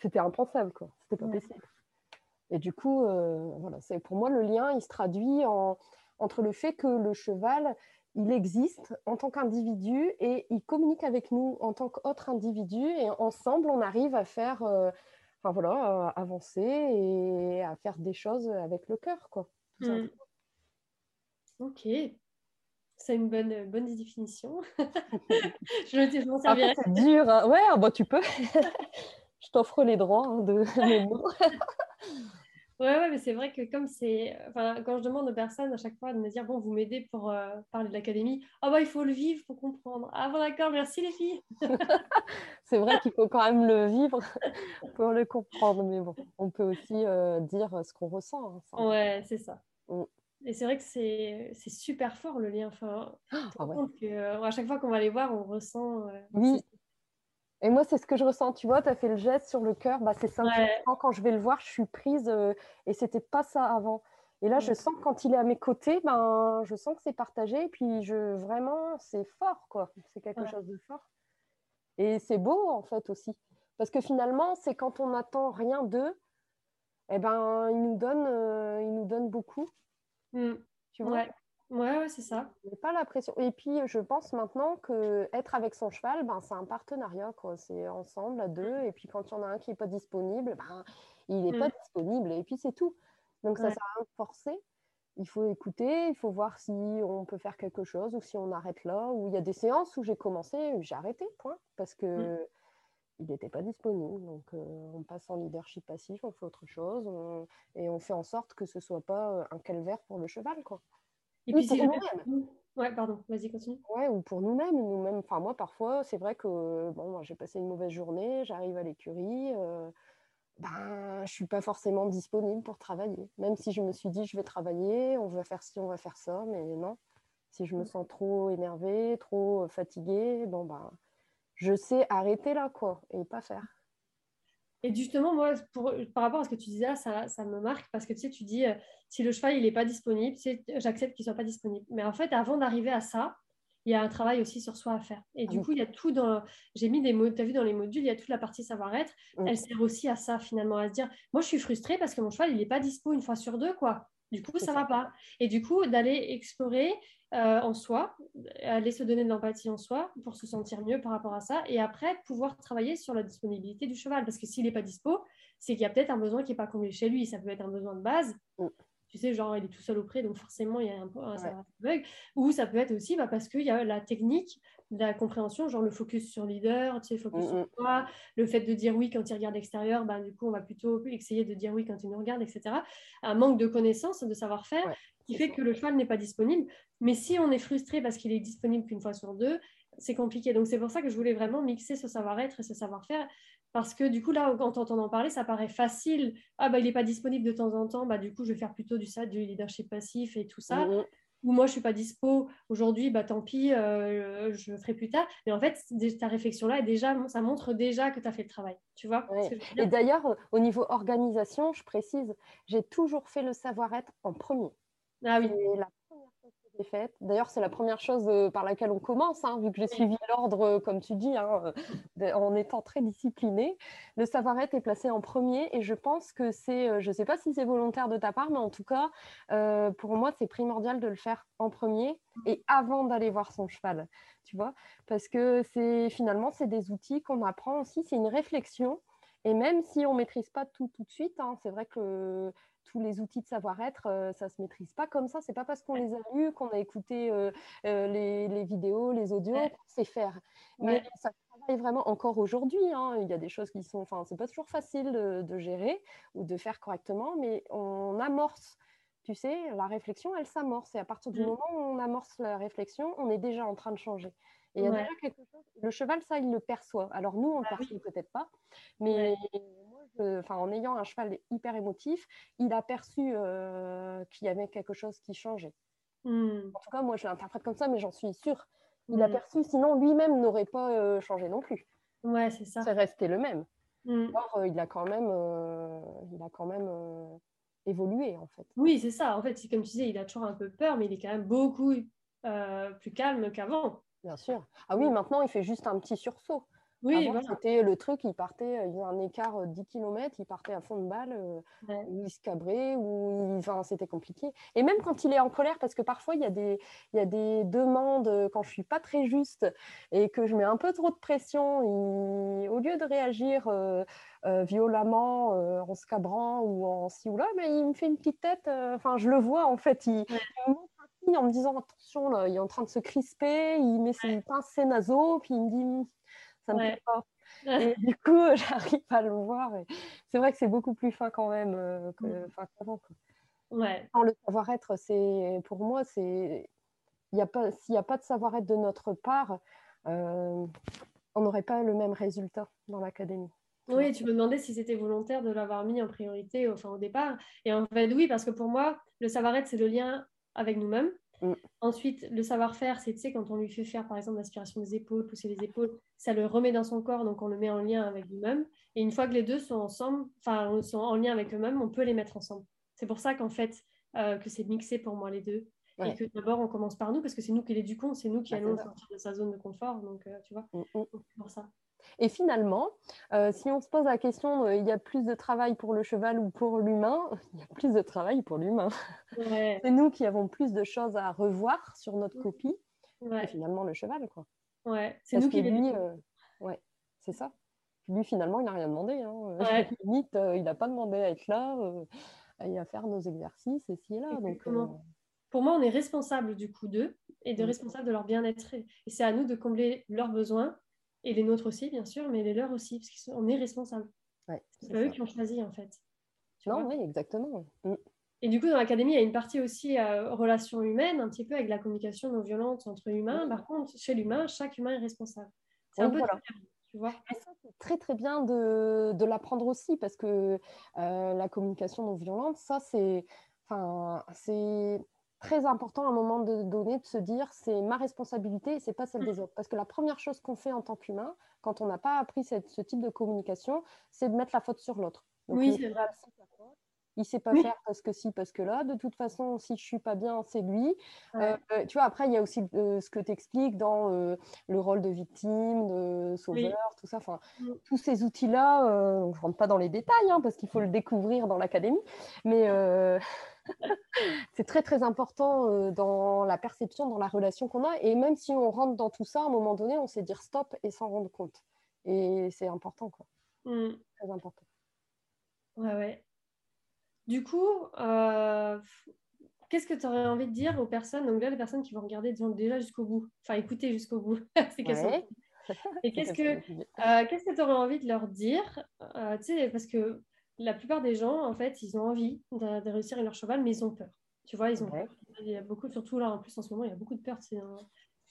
c'était impensable, quoi. C'était pas possible. Et du coup, voilà, c'est pour moi le lien, il se traduit en, entre le fait que le cheval, il existe en tant qu'individu et il communique avec nous en tant qu'autre individu et ensemble, on arrive à faire, enfin voilà, à avancer et à faire des choses avec le cœur, quoi. Mmh. Ok. C'est une bonne, bonne définition. je me m'en servirai. C'est dur. Hein. Ouais, ah bah, tu peux. je t'offre les droits hein, de mes mots. ouais, ouais, mais c'est vrai que comme c'est. Enfin, quand je demande aux personnes à chaque fois de me dire Bon, vous m'aidez pour euh, parler de l'académie. Ah, bah, il faut le vivre pour comprendre. Ah, bon, d'accord, merci les filles. c'est vrai qu'il faut quand même le vivre pour le comprendre. Mais bon, on peut aussi euh, dire ce qu'on ressent. Hein, ouais, c'est ça. Mm. Et c'est vrai que c'est super fort le lien. Enfin, ah, que, euh, à chaque fois qu'on va les voir, on ressent. Euh, oui. Et moi, c'est ce que je ressens. Tu vois, tu as fait le geste sur le cœur. Bah, c'est ça. Quand je vais le voir, je suis prise. Euh, et c'était pas ça avant. Et là, je sens que quand il est à mes côtés, ben, je sens que c'est partagé. Et puis, je, vraiment, c'est fort, quoi. C'est quelque chose de fort. Et c'est beau, en fait, aussi. Parce que finalement, c'est quand on n'attend rien d'eux, eh ben, ils nous donnent, ils nous donnent beaucoup. Mm. Tu vois? Ouais. Ouais, c'est ça. pas la pression. Et puis, je pense maintenant que être avec son cheval, ben, c'est un partenariat. C'est ensemble, à deux. Et puis, quand il y en a un qui n'est pas disponible, ben, il n'est pas mm. disponible. Et puis, c'est tout. Donc, ça ne sert à rien de forcer. Il faut écouter, il faut voir si on peut faire quelque chose ou si on arrête là. Ou il y a des séances où j'ai commencé, j'ai arrêté, point. Parce que. Mm il n'était pas disponible. Donc, euh, on passe en leadership passif, on fait autre chose, et on fait en sorte que ce soit pas euh, un calvaire pour le cheval, quoi. Et puis, pour nous-mêmes. Ouais, pardon, vas-y, continue. Ouais, ou pour nous-mêmes. Nous-mêmes. Enfin, moi, parfois, c'est vrai que bon, j'ai passé une mauvaise journée, j'arrive à l'écurie, euh, ben, je suis pas forcément disponible pour travailler. Même si je me suis dit, je vais travailler, on va faire ci, on va faire ça, mais non. Si je me sens trop énervée, trop fatiguée, bon, ben, je sais arrêter là, quoi, et pas faire. Et justement, moi, par rapport à ce que tu disais là, ça, ça me marque parce que tu sais, tu dis, euh, si le cheval, il n'est pas disponible, j'accepte qu'il ne soit pas disponible. Mais en fait, avant d'arriver à ça, il y a un travail aussi sur soi à faire. Et du coup, il y a tout dans. J'ai mis des mots, tu as vu dans les modules, il y a toute la partie savoir-être. Elle sert aussi à ça, finalement, à se dire moi, je suis frustrée parce que mon cheval, il n'est pas dispo une fois sur deux, quoi. Du coup, ça ne va pas. Et du coup, d'aller explorer euh, en soi, aller se donner de l'empathie en soi pour se sentir mieux par rapport à ça. Et après, pouvoir travailler sur la disponibilité du cheval. Parce que s'il n'est pas dispo, c'est qu'il y a peut-être un besoin qui n'est pas comblé chez lui. Ça peut être un besoin de base. Mm tu sais, genre, il est tout seul auprès, donc forcément, il y a un, un, bug. Ou ça peut être aussi bah, parce qu'il y a la technique, la compréhension, genre le focus sur leader, tu sais, focus sur toi, le fait de dire oui quand il regarde l'extérieur, bah, du coup, on va plutôt essayer de dire oui quand il nous regarde, etc. Un manque de connaissances, de savoir-faire, qui fait que le cheval n'est pas disponible. Mais si on est frustré parce qu'il est disponible qu'une fois sur deux, c'est compliqué. Donc, c'est pour ça que je voulais vraiment mixer ce savoir-être et ce savoir-faire parce que du coup, là, en t'entendant parler, ça paraît facile. Ah, bah, il n'est pas disponible de temps en temps. Bah, du coup, je vais faire plutôt du ça, du leadership passif et tout ça. ou moi je suis pas dispo aujourd'hui, bah tant pis, euh, je ferai plus tard. Mais en fait, ta réflexion là, déjà, ça montre déjà que tu as fait le travail, tu vois. Et d'ailleurs, au niveau organisation, je précise, j'ai toujours fait le savoir-être en premier. Ah oui. la D'ailleurs, c'est la première chose euh, par laquelle on commence, hein, vu que j'ai suivi l'ordre, euh, comme tu dis, hein, euh, en étant très disciplinée. Le savoir-être est placé en premier et je pense que c'est, je ne sais pas si c'est volontaire de ta part, mais en tout cas, pour moi, c'est primordial de le faire en premier et avant d'aller voir son cheval, tu vois, parce que c'est finalement, c'est des outils qu'on apprend aussi, c'est une réflexion. Et même si on ne maîtrise pas tout tout de suite, hein, c'est vrai que tous les outils de savoir-être, euh, ça se maîtrise pas comme ça. C'est pas parce qu'on les a lus, qu'on a écouté euh, euh, les, vidéos, les audios, qu'on sait faire. Mais ça travaille vraiment encore aujourd'hui. Hein. Il y a des choses qui sont, enfin, c'est pas toujours facile de, gérer ou de faire correctement, mais on amorce. Tu sais, la réflexion, elle s'amorce. Et à partir du mmh. moment où on amorce la réflexion, on est déjà en train de changer. Et il y a déjà quelque chose. Le cheval, ça, il le perçoit. Alors nous, on ne le ah perçoit peut-être pas, mais enfin, en ayant un cheval hyper émotif, il a perçu euh, qu'il y avait quelque chose qui changeait. Hmm. En tout cas, moi, je l'interprète comme ça, mais j'en suis sûre. Il a hmm. perçu, sinon lui-même n'aurait pas euh, changé non plus. Ouais, c'est ça. C'est resté le même. Hmm. Or, euh, il a quand même, il a quand même évolué, en fait. Oui, c'est ça. En fait, comme tu disais, il a toujours un peu peur, mais il est quand même beaucoup plus calme qu'avant. Bien sûr. Ah oui, maintenant, il fait juste un petit sursaut. Oui, c'était le truc, il partait, euh, il y a un écart de 10 km, il partait à fond de balle, euh, il se cabrait, ou enfin, c'était compliqué. Et même quand il est en colère, parce que parfois il y a des, il y a des demandes euh, quand je suis pas très juste et que je mets un peu trop de pression, au lieu de réagir violemment en se cabrant ou en ci ou là, mais il me fait une petite tête, enfin je le vois en fait, il, en me disant attention, là, il est en train de se crisper, il met ses pinces naseaux, puis il me dit ça me fait pas. Et du coup, j'arrive à le voir. C'est vrai que c'est beaucoup plus fin quand même euh, mm. qu'avant. Ouais. le savoir-être, c'est pour moi, c'est il y a pas s'il n'y a pas de savoir-être de notre part, euh, on n'aurait pas le même résultat dans l'académie. Oui, tu me demandais si c'était volontaire de l'avoir mis en priorité enfin, au départ. Et en fait, oui, parce que pour moi, le savoir-être, c'est le lien avec nous-mêmes. Mm. Ensuite, le savoir-faire, c'est, tu sais, quand on lui fait faire, par exemple, l'aspiration des épaules, pousser les épaules, ça le remet dans son corps, donc on le met en lien avec lui-même. Et une fois que les deux sont ensemble, enfin, sont en lien avec eux-mêmes, on peut les mettre ensemble. C'est pour ça qu'en fait, euh, que c'est mixé pour moi les deux. Et que d'abord, on commence par nous, parce que c'est nous qui l'éduquons, c'est nous qui allons sortir de sa zone de confort. Donc, euh, tu vois, mm, mm. c'est pour ça. Et finalement, euh, si on se pose la question, euh, il y a plus de travail pour le cheval ou pour l'humain Il y a plus de travail pour l'humain. c'est nous qui avons plus de choses à revoir sur notre copie et finalement le cheval. Quoi. Ouais, c'est nous qui lui, euh, ouais, c'est ça. Lui, finalement, il n'a rien demandé. Hein. Limite, il n'a pas demandé à être là et à faire nos exercices et ci et là. Donc, pour moi, on est responsable du coup d'eux et de mm. responsable de leur bien-être. Et c'est à nous de combler leurs besoins et les nôtres aussi, bien sûr, mais les leurs aussi, parce qu'on est responsable. c'est pas eux qui ont choisi, en fait. non, oui, exactement. Mm. Et du coup, dans l'académie, il y a une partie aussi euh, relations humaines, un petit peu avec la communication non violente entre humains. Par contre, chez l'humain, chaque humain est responsable. C'est un peu tu vois. c'est très très bien de, de l'apprendre aussi parce que euh, la communication non violente, ça c'est, enfin, c'est très important à un moment donné de se dire c'est ma responsabilité et c'est pas celle mm. des autres. Parce que la première chose qu'on fait en tant qu'humain, quand on n'a pas appris cette, ce type de communication, c'est de mettre la faute sur l'autre. Oui, c'est vrai. Il sait pas faire parce que si, parce que là. De toute façon, si je suis pas bien, c'est lui. Euh, euh, tu vois, après, il y a aussi euh, ce que tu expliques dans le rôle de victime, de sauveur, tout ça. Enfin, mm. tous ces outils-là, je rentre pas dans les détails hein, parce qu'il faut le découvrir dans l'académie. Mais c'est très très important euh, dans la perception, dans la relation qu'on a. Et même si on rentre dans tout ça, à un moment donné, on sait dire stop et s'en rendre compte. Et c'est important, quoi. Mm. Très important. Ouais, ouais. Du coup, euh, qu'est-ce que tu aurais envie de dire aux personnes, donc là, les personnes qui vont regarder déjà jusqu'au bout, enfin écouter jusqu'au bout, c'est ouais. Et qu'est-ce que euh, qu'est-ce que tu aurais envie de leur dire? Tu sais, parce que la plupart des gens, en fait, ils ont envie de, réussir avec leur cheval, mais ils ont peur. Tu vois, ils ont peur. Il y a beaucoup, surtout là, en plus, en ce moment, il y a beaucoup de peur. Tu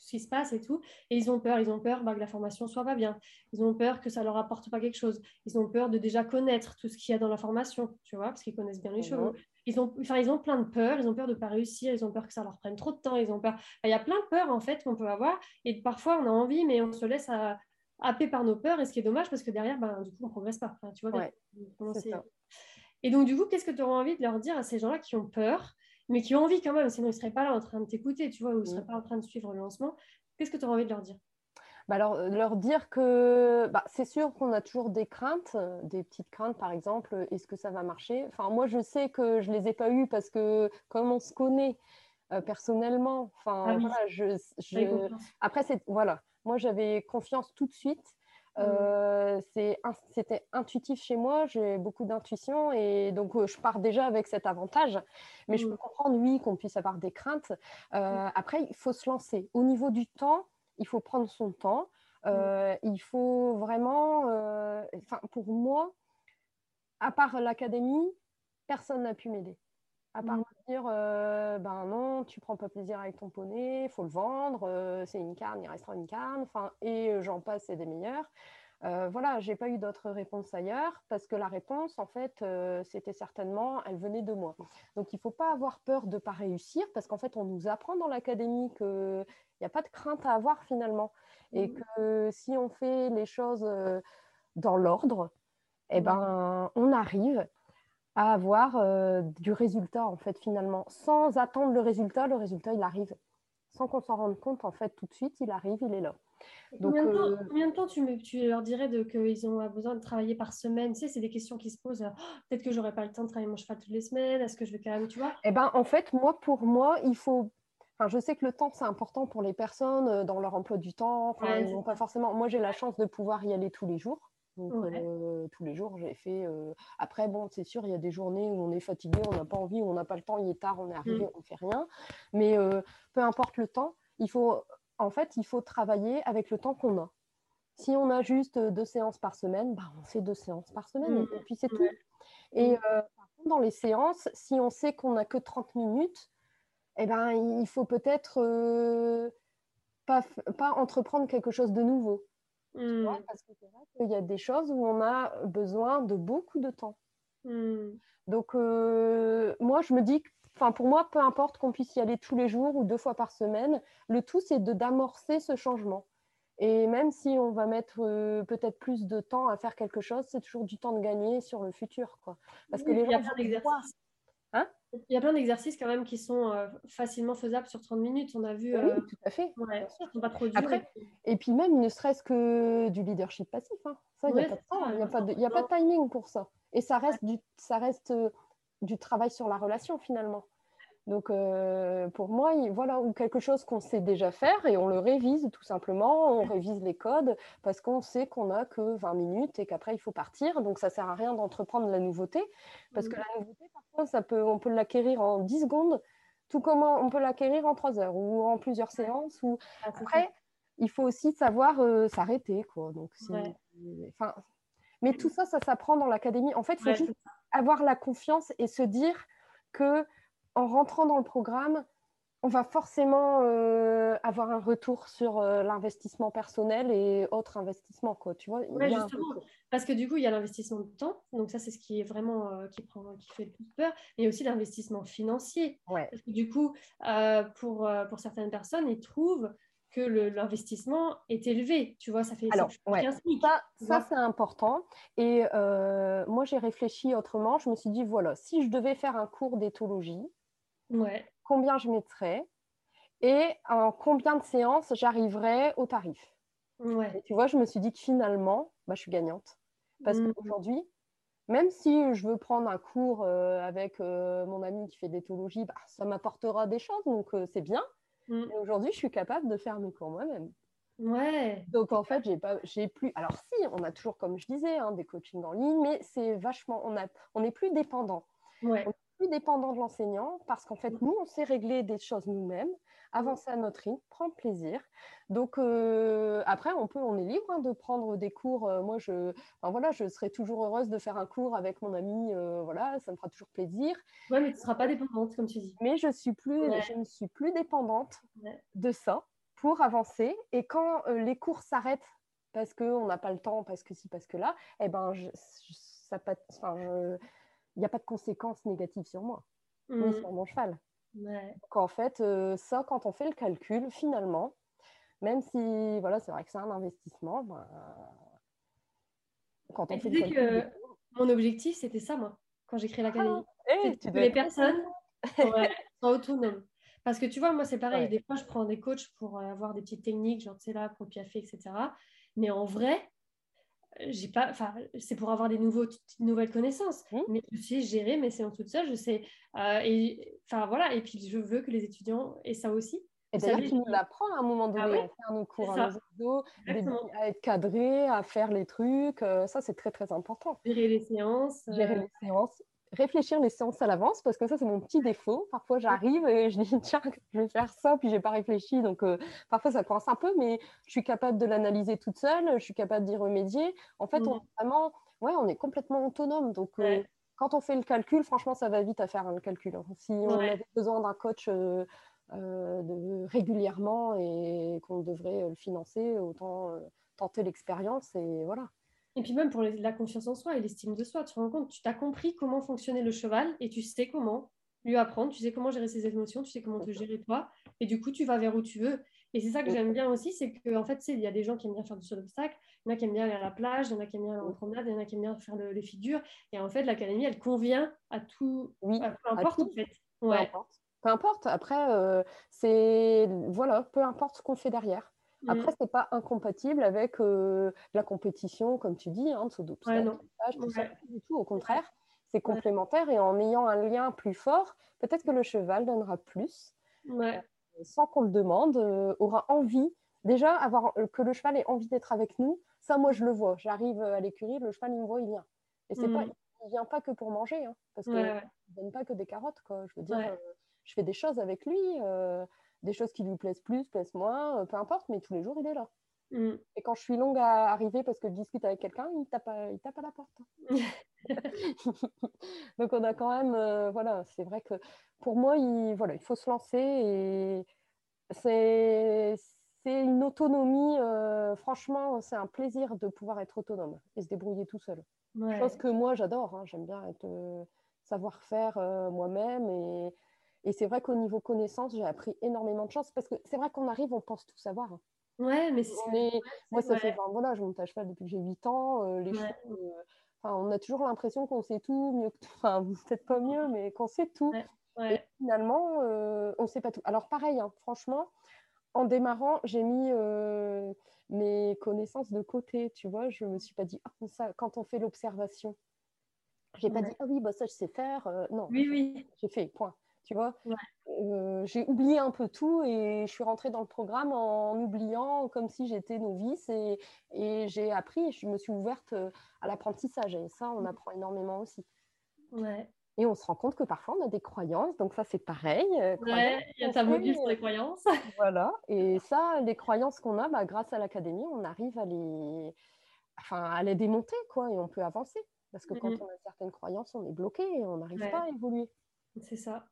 ce qui se passe et tout. Et ils ont peur, ils ont peur bah, que la formation soit pas bien. Ils ont peur que ça leur apporte pas quelque chose. Ils ont peur de déjà connaître tout ce qu'il y a dans la formation, tu vois, parce qu'ils connaissent bien les choses. Ils ont, enfin, ils ont plein de peurs, ils ont peur de ne pas réussir, ils ont peur que ça leur prenne trop de temps, ils ont peur. Il y a plein de peurs en fait qu'on peut avoir et parfois on a envie, mais on se laisse à, happer par nos peurs et ce qui est dommage parce que derrière, ben, du coup, on ne progresse pas. tu vois, Et donc, du coup, qu'est-ce que tu auras envie de leur dire à ces gens-là qui ont peur mais qui ont envie quand même, sinon ils ne seraient pas là en train de t'écouter, tu vois, ou ils ne seraient mm. pas en train de suivre le lancement. Qu'est-ce que tu auras envie de leur dire? Bah alors, euh, leur dire que bah, c'est sûr qu'on a toujours des craintes, euh, des petites craintes par exemple, euh, est-ce que ça va marcher? Enfin, moi je sais que je ne les ai pas eues parce que comme on se connaît personnellement, enfin, ah voilà, je, je... après, c'est voilà, moi j'avais confiance tout de suite euh, c'était intuitif chez moi, j'ai beaucoup d'intuition et donc euh, je pars déjà avec cet avantage. Mais je peux comprendre, oui, qu'on puisse avoir des craintes. Euh, après, il faut se lancer. Au niveau du temps, il faut prendre son temps. il faut vraiment, enfin, pour moi, à part l'académie, personne n'a pu m'aider. À part me dire, ben non, tu prends pas plaisir avec ton poney, il faut le vendre, c'est une carne, il restera une carne, enfin, et j'en passe, c'est des meilleurs. Euh, voilà, j'ai pas eu d'autres réponses ailleurs parce que la réponse, en fait, c'était certainement, elle venait de moi. Donc, il faut pas avoir peur de pas réussir parce qu'en fait, on nous apprend dans l'académie qu'il n'y a pas de crainte à avoir finalement et mmh. que si on fait les choses dans l'ordre, eh ben, on arrive à avoir euh, du résultat, en fait, finalement. Sans attendre le résultat, le résultat, il arrive. Sans qu'on s'en rende compte, en fait, tout de suite, il arrive, il est là. Donc, combien, de temps, euh, combien, de temps, tu, tu leur dirais qu'ils ont besoin de travailler par semaine? Tu sais, c'est des questions qui se posent. Oh, peut-être que j'aurais pas le temps de travailler mon cheval toutes les semaines. Est-ce que je vais quand même, tu vois Eh ben, en fait, moi, pour moi, il faut Enfin, je sais que le temps, c'est important pour les personnes euh, dans leur emploi du temps. Enfin, ils pas forcément... Moi, j'ai la chance de pouvoir y aller tous les jours. Donc, euh, tous les jours, j'ai fait. Euh, après, bon, c'est sûr, il y a des journées où on est fatigué, on n'a pas envie, on n'a pas le temps, il est tard, on est arrivé, mm. on ne fait rien. Mais euh, peu importe le temps, il faut, en fait, il faut travailler avec le temps qu'on a. Si on a juste deux séances par semaine, bah, on fait deux séances par semaine et, mm. puis c'est tout. Et mm. par contre, dans les séances, si on sait qu'on n'a que 30 minutes, eh ben, il faut peut-être pas, pas entreprendre quelque chose de nouveau. Mmh. parce que c'est vrai qu'il y a des choses où on a besoin de beaucoup de temps. Mmh. Donc, euh, moi, je me dis, enfin, pour moi, peu importe qu'on puisse y aller tous les jours ou deux fois par semaine, le tout, c'est d'amorcer ce changement. Et même si on va mettre euh, peut-être plus de temps à faire quelque chose, c'est toujours du temps de gagner sur le futur, quoi. Parce que les gens il y a plein d'exercices quand même qui sont euh, facilement faisables sur 30 minutes. On a vu. Oui, euh, tout à fait. Ouais, sont pas trop Après, et puis même, ne serait-ce que du leadership passif. Hein. Ça, il n'y a, pas de, a, pas de timing pour ça. Et ça reste, du, ça reste euh, du travail sur la relation finalement. Donc, euh, pour moi, voilà, ou quelque chose qu'on sait déjà faire et on le révise tout simplement. On révise les codes parce qu'on sait qu'on n'a que 20 minutes et qu'après, il faut partir. Donc, ça ne sert à rien d'entreprendre la nouveauté parce que mmh. la nouveauté, parfois, ça peut, on peut l'acquérir en 10 secondes, tout comme on peut l'acquérir en 3 heures ou en plusieurs séances. Ou... Ah, après, il faut aussi savoir euh, s'arrêter. Quoi. Donc, enfin, mais tout ça, ça s'apprend dans l'académie. En fait, il faut juste avoir la confiance et se dire que en rentrant dans le programme, on va forcément euh, avoir un retour sur euh, l'investissement personnel et autres investissements, quoi. Tu vois justement, parce que du coup, il y a l'investissement de temps, donc ça, c'est ce qui est vraiment euh, qui prend, qui fait le plus peur, mais aussi l'investissement financier. Parce que du coup, pour pour certaines personnes, ils trouvent que l'investissement est élevé. Tu vois, ça fait Alors, ça, ça c'est important. Et moi, j'ai réfléchi autrement. Je me suis dit, voilà, si je devais faire un cours d'éthologie, combien je mettrais et en combien de séances j'arriverais au tarif. tu vois, je me suis dit que finalement, bah, je suis gagnante. Parce mmh. qu'aujourd'hui, même si je veux prendre un cours euh, avec euh, mon ami qui fait d'éthologie, bah, ça m'apportera des choses, donc euh, c'est bien. Mmh. aujourd'hui, je suis capable de faire mes cours moi-même. Ouais. Donc en fait, j'ai pas, j'ai plus. Alors si, on a toujours, comme je disais, hein, des coachings en ligne, mais c'est vachement, on a, on n'est plus dépendant. Ouais dépendant de l'enseignant parce qu'en fait, nous, on sait régler des choses nous-mêmes, avancer à notre rythme, prendre plaisir. Donc, euh, après, on, peut, on est libre hein, de prendre des cours. Euh, moi, je, enfin, voilà, je serais toujours heureuse de faire un cours avec mon ami. Euh, voilà, ça me fera toujours plaisir. Oui, mais tu ne seras pas dépendante, comme tu dis. Mais je, suis plus, je ne suis plus dépendante de ça pour avancer. Et quand les cours s'arrêtent parce qu'on n'a pas le temps, parce que si, parce que là, eh ben, je, ça il n'y a pas de conséquences négatives sur moi, ni mmh. sur mon cheval. Donc en fait, ça, quand on fait le calcul, finalement, même si voilà, c'est vrai que c'est un investissement, ben, quand on fait le calcul, que mon objectif, c'était ça, moi, quand j'ai créé l'académie. Ah, que les personnes soient autonomes. Parce que tu vois, moi, c'est pareil. Des fois, je prends des coachs pour avoir des petites techniques, genre, tu sais, là, pour piaffer, etc. Mais en vrai, j'ai pas, enfin, c'est pour avoir des nouveaux, nouvelles connaissances. Mmh. Mais je sais gérer mes séances toute seule, je sais. Euh, et enfin voilà, et puis je veux que les étudiants aient ça aussi. Et d'ailleurs, tu nous l'apprends à un moment ah donné, à faire nos cours, à, nos à être cadré, à faire les trucs. Euh, ça, c'est très, très important. Gérer les séances. Gérer euh, les séances réfléchir les séances à l'avance parce que ça c'est mon petit défaut. Parfois j'arrive et je dis tiens je vais faire ça puis j'ai pas réfléchi donc euh, parfois ça coince un peu mais je suis capable de l'analyser toute seule, je suis capable d'y remédier. En fait on, mmh. vraiment ouais on est complètement autonome donc euh, quand on fait le calcul franchement ça va vite à faire hein, le calcul. Hein. Si on avait besoin d'un coach euh, de, régulièrement et qu'on devrait le financer autant tenter l'expérience et voilà. Et puis même pour la confiance en soi et l'estime de soi, tu te rends compte, tu t'as compris comment fonctionnait le cheval et tu sais comment lui apprendre, tu sais comment gérer ses émotions, tu sais comment te gérer toi, et du coup tu vas vers où tu veux. Et c'est ça que j'aime bien aussi, c'est qu'en en fait, il y a des gens qui aiment bien faire du saut d'obstacle, il y en a qui aiment bien aller à la plage, il y en a qui aiment bien aller en promenade, il y en a qui aiment bien faire les figures. Et en fait, l'académie, elle convient à tout, oui, peu importe en fait. Ouais. Peu importe. Après, euh, c'est voilà, peu importe ce qu'on fait derrière. Mmh. Après, ce n'est pas incompatible avec euh, la compétition, comme tu dis, hein, de ouais, tout ça, du tout. Au contraire, c'est complémentaire et en ayant un lien plus fort, peut-être que le cheval donnera plus, euh, sans qu'on le demande, euh, aura envie. Déjà, avoir, que le cheval ait envie d'être avec nous, ça, moi, je le vois. J'arrive à l'écurie, le cheval, il me voit, il vient. Et c'est pas, mmh. il ne vient pas que pour manger, hein, parce qu'il ne donne pas que des carottes. Quoi. Je veux dire, je fais des choses avec lui des choses qui lui plaisent plus, plaisent moins, euh, peu importe, mais tous les jours, il est là. Mm. Et quand je suis longue à arriver parce que je discute avec quelqu'un, il tape, à, il tape à la porte. Donc on a quand même, euh, voilà, c'est vrai que pour moi, il, voilà, il faut se lancer et c'est, une autonomie, euh, franchement, c'est un plaisir de pouvoir être autonome et se débrouiller tout seul. Chose que moi, j'adore, hein. j'aime bien être, savoir faire moi-même et et c'est vrai qu'au niveau connaissance, j'ai appris énormément de choses parce que c'est vrai qu'on arrive, on pense tout savoir. Hein. Ouais, mais c'est. Moi, ça fait. voilà, je monte à cheval depuis que j'ai 8 ans. Euh, les euh, on a toujours l'impression qu'on sait tout, mieux que Enfin, peut-être pas mieux, mais qu'on sait tout. Et finalement, euh, on ne sait pas tout. Alors, pareil, hein, franchement, en démarrant, j'ai mis mes connaissances de côté. Tu vois, je me suis pas dit, oh, ça, quand on fait l'observation, j'ai n'ai pas dit, ah oui, bah, ça, je sais faire. non. Oui, oui. J'ai fait, point tu vois. Euh, j'ai oublié un peu tout et je suis rentrée dans le programme en oubliant comme si j'étais novice et, et j'ai appris et je me suis ouverte euh, à l'apprentissage et ça, on mmh. apprend énormément aussi. Ouais. Et on se rend compte que parfois on a des croyances, donc ça c'est pareil. Euh, ouais, il y a ta module sur les croyances. voilà, et ça, les croyances qu'on a, bah, grâce à l'académie, on arrive à les, enfin, à les démonter, quoi, et on peut avancer. Parce que quand mmh on a certaines croyances, on est bloqué et on n'arrive pas à évoluer. C'est ça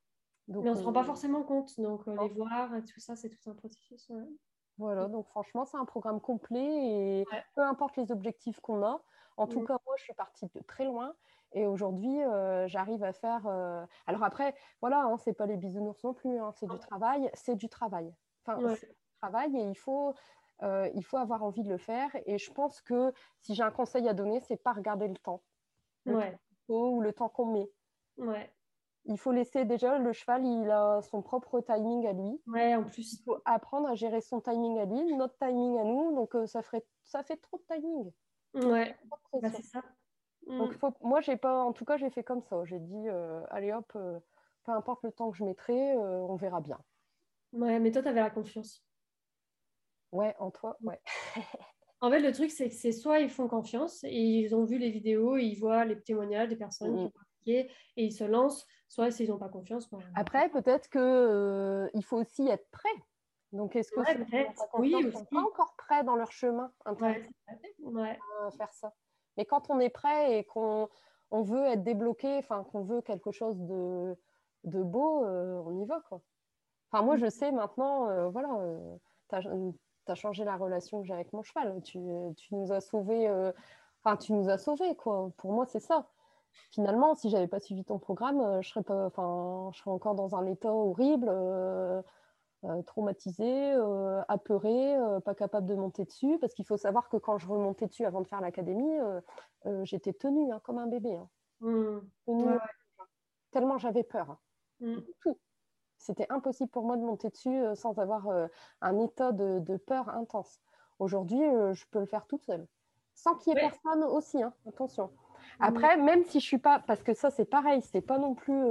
mais on ne se rend pas forcément compte. Donc, euh, les voir, tout ça, c'est tout un processus. Voilà, donc franchement, c'est un programme complet et peu importe les objectifs qu'on a. En tout mm. cas, moi, je suis partie de très loin et aujourd'hui, euh, j'arrive à faire. Euh, alors après, voilà, hein, c'est pas les bisounours non plus, hein, c'est du travail, c'est du travail. Enfin, c'est du travail et il faut, il faut avoir envie de le faire. Et je pense que si j'ai un conseil à donner, c'est pas regarder le temps, le temps ou le temps qu'on met. Ouais il faut laisser déjà le cheval, il a son propre timing à lui. Ouais, en plus. Il faut apprendre à gérer son timing à lui, notre timing à nous. Donc, euh, ça, ferait, ça fait trop de timing. Ouais, bah, c'est ça. Donc, mm. faut, moi, j'ai pas, en tout cas, j'ai fait comme ça. J'ai dit, euh, allez hop, euh, peu importe le temps que je mettrai, on verra bien. Ouais, mais toi, tu avais la confiance. Ouais, en toi, ouais. en fait, le truc, c'est que c'est soit ils font confiance et ils ont vu les vidéos, et ils voient les témoignages des personnes qui et ils se lancent, soit s'ils n'ont pas confiance. Après, peut-être qu'il euh, il faut aussi être prêt. Donc, est-ce que ouais, oui, ils sont pas encore prêts dans leur chemin ouais, à faire ça? Mais quand on est prêt et qu'on on veut être débloqué, enfin qu'on veut quelque chose de, de beau, euh, on y va quoi. Enfin moi je mm. sais maintenant, euh, voilà, as, changé la relation que j'ai avec mon cheval. Tu, tu nous as sauvés, euh, enfin, tu nous as sauvés, quoi. Pour moi, c'est ça. Finalement, si j'avais pas suivi ton programme, je serais, pas, enfin, je serais encore dans un état horrible. Euh, euh, traumatisée, euh, apeurée, euh, pas capable de monter dessus. Parce qu'il faut savoir que quand je remontais dessus avant de faire l'académie, j'étais tenue hein, comme un bébé. Hein. Mmh. Tellement j'avais peur. Hein. Mmh. Tout. C'était impossible pour moi de monter dessus sans avoir un état de, peur intense. Aujourd'hui, je peux le faire toute seule. Sans qu'il y ait personne aussi, attention. Mmh. Après, même si je suis pas, parce que ça c'est pareil, c'est pas non plus,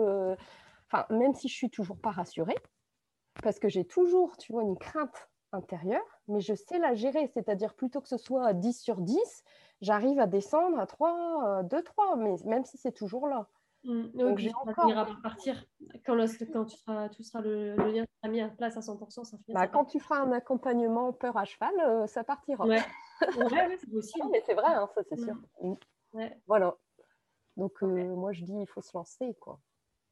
enfin, même si je suis toujours pas rassurée, parce que j'ai toujours, tu vois, une crainte intérieure, mais je sais la gérer. C'est-à-dire, plutôt que ce soit à 10 sur 10, j'arrive à descendre à 3, 2, 3, mais même si c'est toujours là. Mmh, donc, j'ai encore... partir quand, quand tu seras, tout sera le, lien sera mis en place à 100%. Ça bah, quand tu feras un accompagnement peur à cheval, euh, ça partira. Ouais, ouais, c'est possible. mais c'est vrai, hein, ça c'est sûr. Mmh. Voilà. Donc euh, moi je dis il faut se lancer quoi.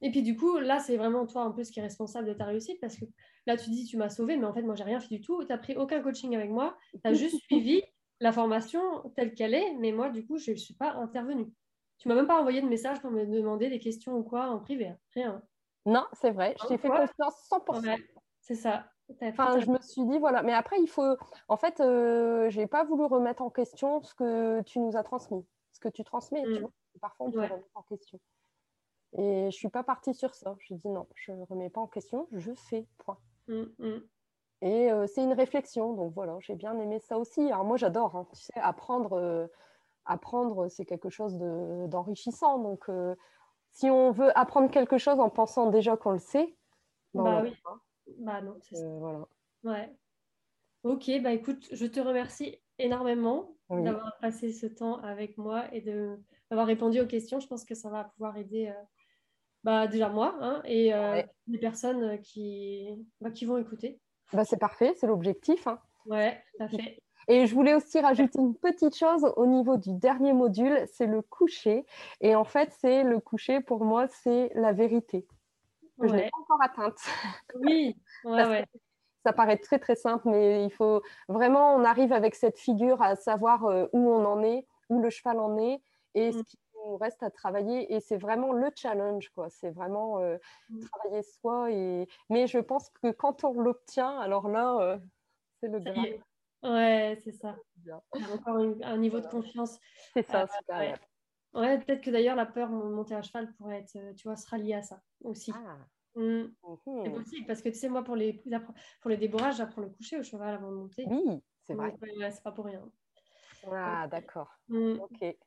Et puis du coup, là, c'est vraiment toi un peu ce qui est responsable de ta réussite parce que là, tu dis, tu m'as sauvé, mais en fait, moi, j'ai rien fait du tout. Tu n'as pris aucun coaching avec moi. Tu as juste suivi la formation telle qu'elle est, mais moi, du coup, je ne suis pas intervenue. Tu m'as même pas envoyé de message pour me demander des questions ou quoi en privé. Hein. Rien. Non, c'est vrai. Je t'ai fait confiance 100%. c'est ça. Enfin, je me suis dit, voilà. Mais après, il faut. En fait, euh, je n'ai pas voulu remettre en question ce que tu nous as transmis. Ce que tu transmets, tu mm. vois. Parfois, on peut remettre en question. Et je ne suis pas partie sur ça. Je dis non, je ne remets pas en question, je fais, point. Mm, mm. Et euh, c'est une réflexion, donc voilà, j'ai bien aimé ça aussi. Alors moi, j'adore, hein. tu sais, apprendre, euh, apprendre c'est quelque chose d'enrichissant. donc, euh, si on veut apprendre quelque chose en pensant déjà qu'on le sait, ben, bah oui. Bah non, c'est ça. Voilà. Ouais. Ok, bah écoute, je te remercie énormément d'avoir passé ce temps avec moi et d'avoir répondu aux questions. Je pense que ça va pouvoir aider bah, déjà moi hein, et euh, les personnes qui, bah, qui vont écouter. Bah, c'est parfait, c'est l'objectif. Hein. Ouais, tout à fait. Et je voulais aussi rajouter une petite chose au niveau du dernier module, c'est le coucher. Et en fait, c'est le coucher, pour moi, c'est la vérité. je n'ai pas encore atteinte. Oui, ouais, ouais. Ça paraît très très simple, mais il faut vraiment, on arrive avec cette figure à savoir euh, où on en est, où le cheval en est et ce mm. qui reste à travailler. Et c'est vraiment le challenge quoi. C'est vraiment euh, mmh. travailler soi et mais je pense que quand on l'obtient alors là euh, c'est le graal. ouais c'est ça. Encore un niveau de confiance. C'est ça euh, ouais, peut-être que d'ailleurs la peur de monter à cheval pourrait être tu vois sera liée à ça aussi. Ah. Mmh. C'est possible parce que tu sais, moi, pour les, pour les débourrages, j'apprends le coucher au cheval avant de monter. Oui, c'est vrai. c'est pas pour rien. Ah, d'accord. Mmh. Ok.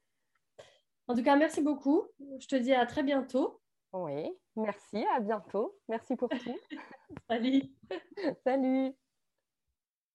En tout cas, merci beaucoup. Je te dis à très bientôt. Oui, merci, à bientôt. Merci pour tout. Salut. Salut.